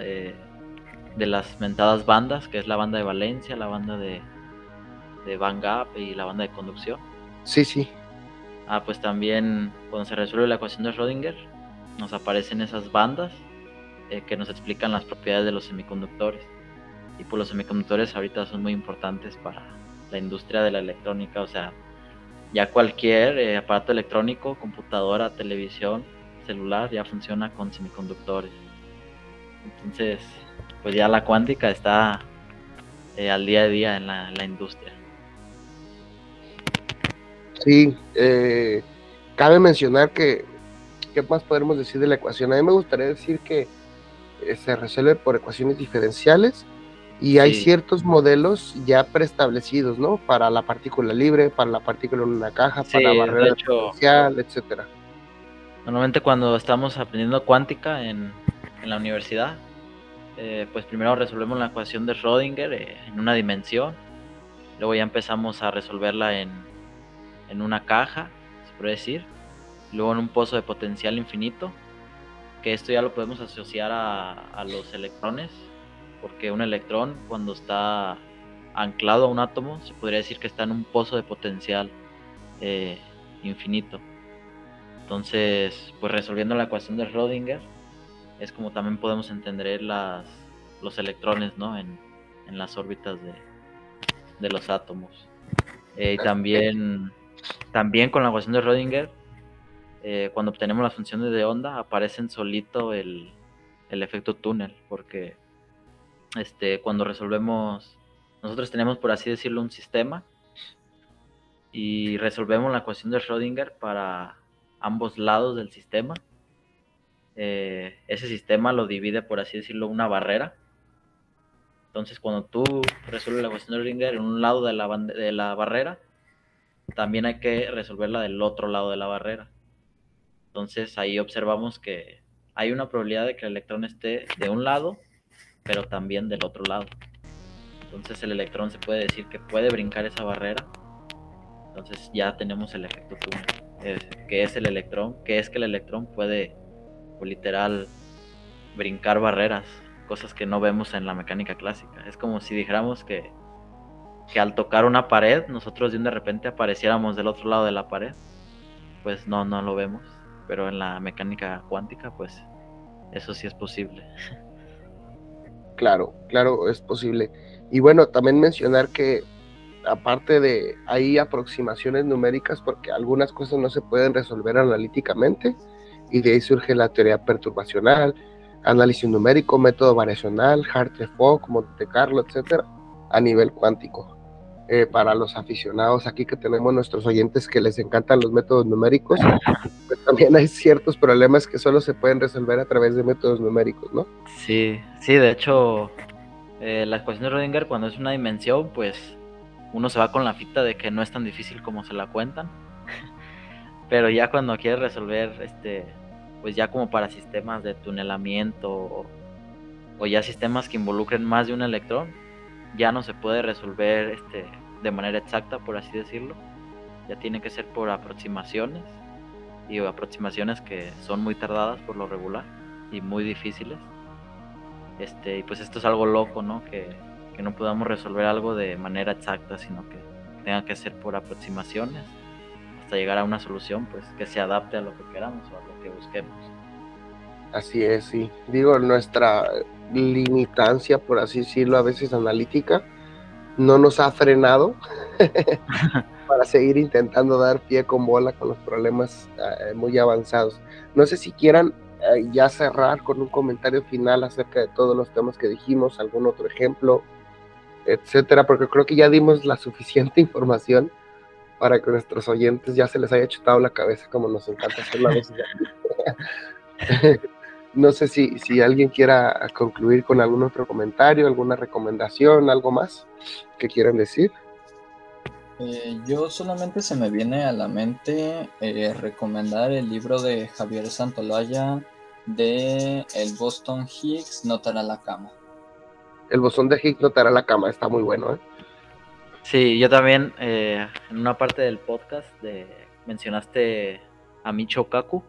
eh, de las mentadas bandas, que es la banda de valencia, la banda de, de Van Gap y la banda de conducción. Sí, sí. Ah, pues también cuando se resuelve la ecuación de Schrödinger, nos aparecen esas bandas eh, que nos explican las propiedades de los semiconductores pues los semiconductores ahorita son muy importantes para la industria de la electrónica, o sea, ya cualquier eh, aparato electrónico, computadora, televisión, celular, ya funciona con semiconductores. Entonces, pues ya la cuántica está eh, al día a día en la, industria. Sí, eh, cabe mencionar que, ¿qué más podemos decir de la ecuación? A mí me gustaría decir que se resuelve por ecuaciones diferenciales y hay ciertos modelos ya preestablecidos, ¿no? Para la partícula libre, para la partícula en una caja, para la barrera diferencial, etcétera. Normalmente cuando estamos aprendiendo cuántica en, la universidad, eh, pues primero resolvemos la ecuación de Schrödinger eh, en una dimensión, luego ya empezamos a resolverla en, en una caja, se puede decir, luego en un pozo de potencial infinito, que esto ya lo podemos asociar a, a los electrones porque un electrón cuando está anclado a un átomo se podría decir que está en un pozo de potencial eh, infinito. Entonces, pues resolviendo la ecuación de Schrödinger, es como también podemos entender las, los electrones, ¿no? En, en las órbitas de, de los átomos. Eh, y también, también con la ecuación de Schrödinger, eh, cuando obtenemos las funciones de onda, aparecen solito el, el efecto túnel, porque este, cuando resolvemos, nosotros tenemos, por así decirlo, un sistema y resolvemos la ecuación de Schrödinger para ambos lados del sistema. Eh, ese sistema lo divide, por así decirlo, una barrera. Entonces, cuando tú resuelves la ecuación de Schrödinger en un lado de la, de la barrera, también hay que resolverla del otro lado de la barrera. Entonces, ahí observamos que hay una probabilidad de que el electrón esté de un lado, pero también del otro lado. Entonces, el electrón se puede decir que puede brincar esa barrera. Entonces, ya tenemos el efecto túnel que es el electrón, que es que el electrón puede, literal, brincar barreras, cosas que no vemos en la mecánica clásica. Es como si dijéramos que, que al tocar una pared, nosotros de repente apareciéramos del otro lado de la pared. Pues no, no lo vemos. Pero en la mecánica cuántica, pues eso sí es posible. Claro, claro, es posible. Y bueno, también mencionar que aparte de hay aproximaciones numéricas porque algunas cosas no se pueden resolver analíticamente y de ahí surge la teoría perturbacional, análisis numérico, método variacional, Hartree-Fock, Monte Carlo, etcétera, a nivel cuántico. Eh, para los aficionados aquí que tenemos nuestros oyentes que les encantan los métodos numéricos, pues también hay ciertos problemas que solo se pueden resolver a través de métodos numéricos, ¿no? Sí, sí, de hecho, eh, la ecuación de Rodinger cuando es una dimensión, pues uno se va con la fita de que no es tan difícil como se la cuentan. Pero ya cuando quieres resolver, este, pues ya como para sistemas de tunelamiento o, o, ya sistemas que involucren más de un electrón, ya no se puede resolver este, de manera exacta, por así decirlo. Ya tiene que ser por aproximaciones y aproximaciones que son muy tardadas por lo regular y muy difíciles. Este, y pues esto es algo loco, ¿no? Que, que no podamos resolver algo de manera exacta, sino que tenga que ser por aproximaciones hasta llegar a una solución pues que se adapte a lo que queramos o a lo que busquemos. Así es, sí. Digo, nuestra limitancia, por así decirlo, a veces analítica, no nos ha frenado para seguir intentando dar pie con bola con los problemas uh, muy avanzados. No sé si quieran uh, ya cerrar con un comentario final acerca de todos los temas que dijimos, algún otro ejemplo, etcétera, porque creo que ya dimos la suficiente información para que nuestros oyentes ya se les haya chutado la cabeza como nos encanta hacer la veces. no sé si, si alguien quiera concluir con algún otro comentario, alguna recomendación, algo más que quieran decir. Eh, yo solamente se me viene a la mente eh, recomendar el libro de Javier Santolaya de El Boston Higgs Notará la cama el bosón de Higgs notará la cama, está muy bueno. ¿eh? Sí, yo también eh, en una parte del podcast de, mencionaste a Micho Kaku.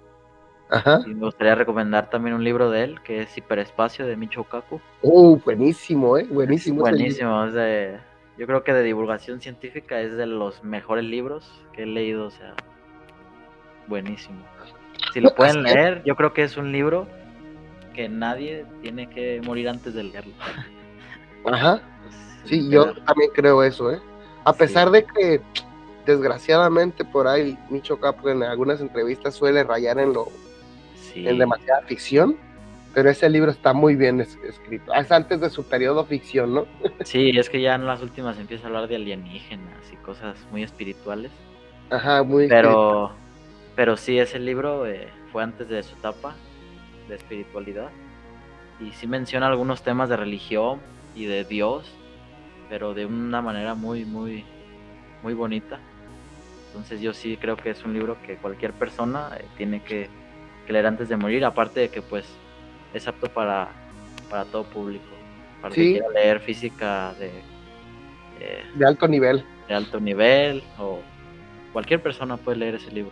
Ajá. Y me gustaría recomendar también un libro de él que es Hiperespacio de Micho Kaku. Uh, buenísimo, ¿eh? Buenísimo. Buenísimo, es de, yo creo que de divulgación científica es de los mejores libros que he leído, o sea, buenísimo. Si lo pueden leer, yo creo que es un libro que nadie tiene que morir antes de leerlo. Ajá. Sí, yo también creo eso, ¿eh? A pesar de que desgraciadamente por ahí Micho Capo en algunas entrevistas suele rayar en lo en demasiada ficción, pero ese libro está muy bien escrito. Es antes de su periodo ficción, ¿no? Sí, es que ya en las últimas empieza a hablar de alienígenas y cosas muy espirituales. Ajá, muy Pero pero sí ese libro eh, fue antes de su etapa de espiritualidad y sí menciona algunos temas de religión, y de Dios, pero de una manera muy, muy, muy bonita. Entonces yo sí creo que es un libro que cualquier persona eh, tiene que, leer antes de morir, aparte de que pues es apto para, para todo público, para que quiera leer física de, eh, de alto nivel. De alto nivel o cualquier persona puede leer ese libro.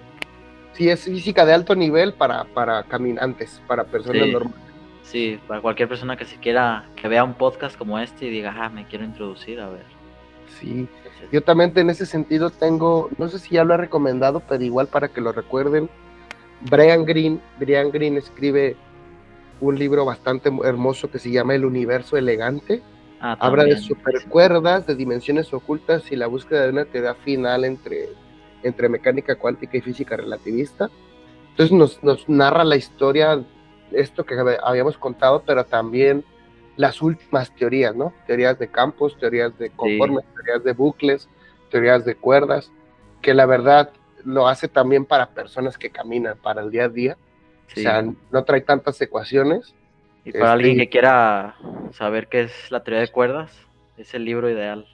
Sí, es física de alto nivel para, para caminantes, para personas normales. Sí, para cualquier persona que se quiera, que vea un podcast como este y diga, ah, me quiero introducir, a ver. Sí, yo también en ese sentido tengo, no sé si ya lo he recomendado, pero igual para que lo recuerden, Brian Green, Brian Green escribe un libro bastante hermoso que se llama El universo elegante. Ah, Habla de supercuerdas, de dimensiones ocultas y la búsqueda de una teoría final entre, entre mecánica cuántica y física relativista. Entonces nos, nos narra la historia, esto que habíamos contado, pero también las últimas teorías, ¿no? Teorías de campos, teorías de conformes, teorías de bucles, teorías de cuerdas, que la verdad lo hace también para personas que caminan para el día a día. Sí. O sea, no trae tantas ecuaciones. Y para este, alguien que quiera saber qué es la teoría de cuerdas, es el libro ideal.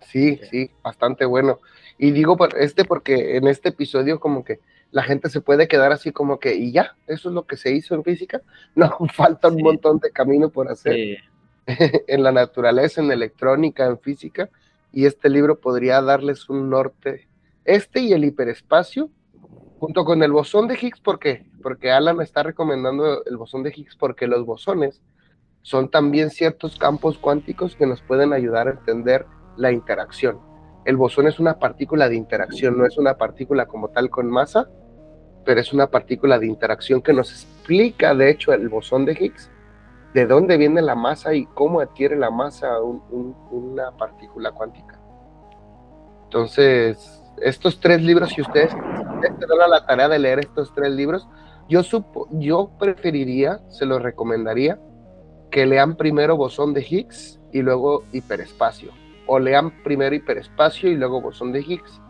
Sí, Sí. sí, bastante bueno. Y digo por este porque en este episodio como que la gente se puede quedar así como que, y ya, eso es lo que se hizo en física. No, falta un Sí. montón de camino por hacer Sí, en la naturaleza, en electrónica, en física, y este libro podría darles un norte. Este y el hiperespacio, junto con el bosón de Higgs, ¿por qué? Porque Alan está recomendando el bosón de Higgs porque los bosones son también ciertos campos cuánticos que nos pueden ayudar a entender la interacción. El bosón es una partícula de interacción, no es una partícula como tal con masa, pero es una partícula de interacción que nos explica, de hecho, el bosón de Higgs, de dónde viene la masa y cómo adquiere la masa un- un- una partícula cuántica. Entonces, estos tres libros, si ustedes, se dan a la tarea de leer estos tres libros, yo, supo, yo preferiría, se los recomendaría, que lean primero Bosón de Higgs y luego Hiperespacio. O lean primero Hiperespacio y luego Bosón de Higgs.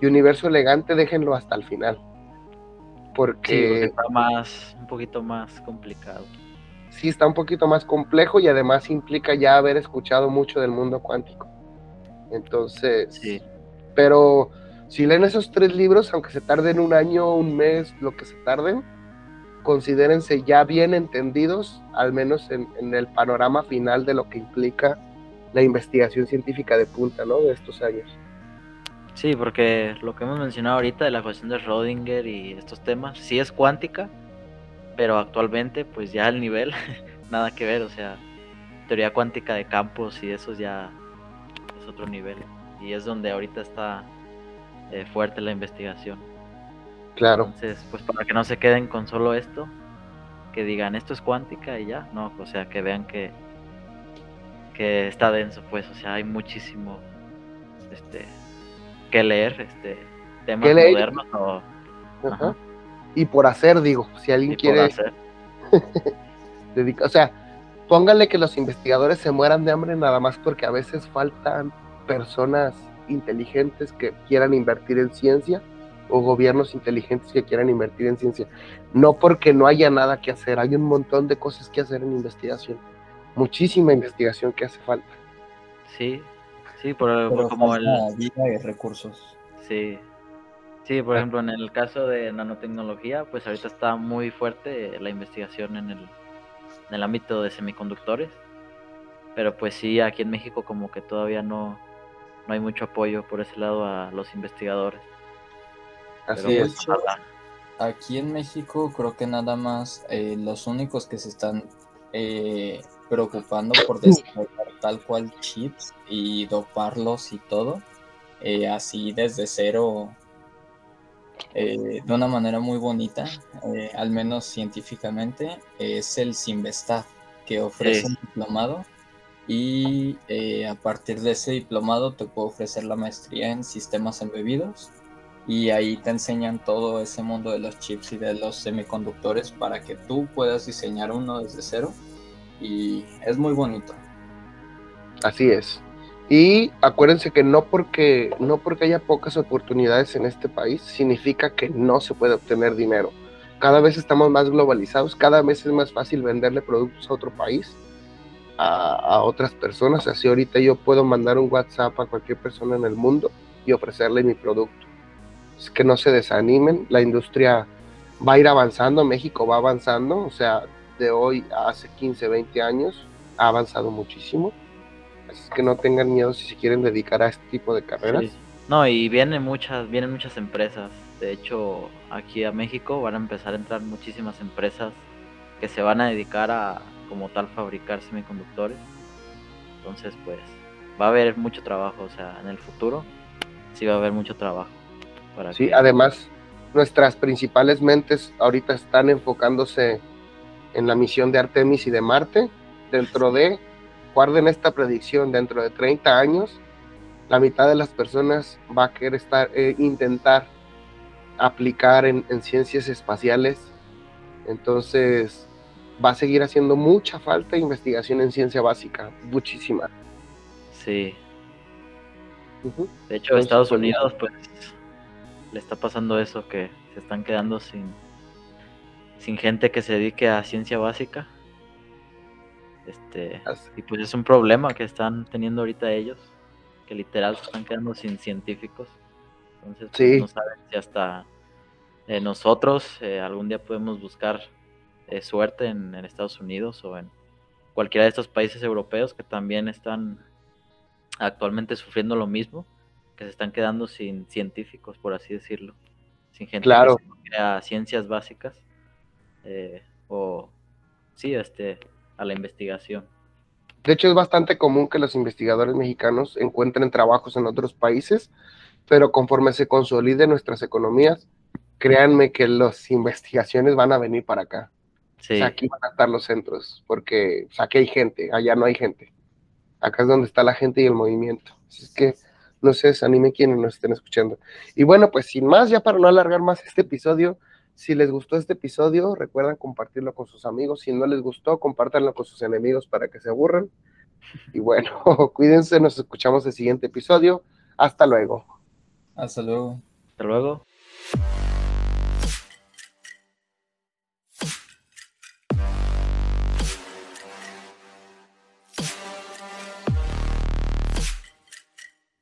Y Universo Elegante déjenlo hasta el final. sí, porque Porque está más, un poquito más complicado. sí está un poquito más complejo y además implica ya haber escuchado mucho del mundo cuántico. Entonces, Sí, pero si leen esos tres libros, aunque se tarden un año, un mes, lo que se tarden, considérense ya bien entendidos, al menos en, el panorama final de lo que implica la investigación científica de punta, ¿no? De estos años. sí, porque lo que hemos mencionado ahorita de la cuestión de Schrödinger y estos temas, sí es cuántica, pero actualmente pues ya el nivel, nada que ver, o sea, teoría cuántica de campos y eso ya es otro nivel. Y es donde ahorita está eh, fuerte la investigación. Claro, Entonces, pues para que no se queden con solo esto, que digan esto es cuántica y ya, no, o sea, que vean que, que está denso, pues, o sea, hay muchísimo este que leer, este temas modernos o Ajá. Ajá. Y por hacer, digo, si alguien y por quiere hacer. o sea, pónganle que los investigadores se mueran de hambre nada más porque a veces faltan personas inteligentes que quieran invertir en ciencia o gobiernos inteligentes que quieran invertir en ciencia. No porque no haya nada que hacer, hay un montón de cosas que hacer en investigación. Muchísima investigación que hace falta. Sí, sí, por, por Pero como el vida y recursos. Sí. Sí, por Ah. ejemplo, en el caso de nanotecnología, pues ahorita está muy fuerte la investigación en el, en el ámbito de semiconductores. Pero pues sí, aquí en México como que todavía no, no hay mucho apoyo por ese lado a los investigadores. Así Pero, es. pues, ojalá. Aquí en México creo que nada más eh, los únicos que se están eh, preocupando por desarrollar tal cual chips y doparlos y todo, eh, así desde cero, eh, de una manera muy bonita, al menos científicamente, es el Simvestab, que ofrece Sí. un diplomado y eh, a partir de ese diplomado te puede ofrecer la maestría en sistemas embebidos y ahí te enseñan todo ese mundo de los chips y de los semiconductores para que tú puedas diseñar uno desde cero y es muy bonito. Así es. Y acuérdense que no porque, no porque haya pocas oportunidades en este país, significa que no se puede obtener dinero. Cada vez estamos más globalizados, cada vez es más fácil venderle productos a otro país, a, otras personas. Así ahorita yo puedo mandar un WhatsApp a cualquier persona en el mundo y ofrecerle mi producto. Es que no se desanimen, la industria va a ir avanzando, México va avanzando, o sea, de hoy a hace 15, 20 años ha avanzado muchísimo. Así que no tengan miedo si se quieren dedicar a este tipo de carreras. No, y vienen muchas, vienen muchas empresas. De hecho, aquí a México van a empezar a entrar muchísimas empresas que se van a dedicar a, como tal, fabricar semiconductores. Entonces, pues, va a haber mucho trabajo. O sea, en el futuro sí va a haber mucho trabajo. Para Sí, que- además, nuestras principales mentes ahorita están enfocándose en la misión de Artemis y de Marte. Dentro de, guarden esta predicción, dentro de 30 años, la mitad de las personas va a querer estar, eh, intentar aplicar en, en ciencias espaciales. Entonces, va a seguir haciendo mucha falta investigación en ciencia básica, muchísima. Sí. De hecho, Entonces, Estados pues, Unidos, pues, le está pasando eso, que se están quedando sin, sin gente que se dedique a ciencia básica. Este, Así- y pues es un problema que están teniendo ahorita ellos, que literal se están quedando sin científicos. Entonces, pues, Sí. no saben si hasta eh, nosotros eh, algún día podemos buscar eh, suerte en, en Estados Unidos o en cualquiera de estos países europeos que también están actualmente sufriendo lo mismo, que se están quedando sin científicos, por así decirlo, sin gente Claro. que ciencias básicas eh, o sí, este, a la investigación. De hecho, es bastante común que los investigadores mexicanos encuentren trabajos en otros países, pero conforme se consoliden nuestras economías, créanme que las investigaciones van a venir para acá. Sí, O sea, aquí van a estar los centros, porque o sea, aquí hay gente, allá no hay gente. Acá es donde está la gente y el movimiento. Así es que no se desanime quienes nos estén escuchando. Y bueno, pues sin más, ya para no alargar más este episodio, si les gustó este episodio, recuerden compartirlo con sus amigos. Si no les gustó, compártanlo con sus enemigos para que se aburran. Y bueno, cuídense, nos escuchamos el siguiente episodio. Hasta luego. Hasta luego. hasta luego.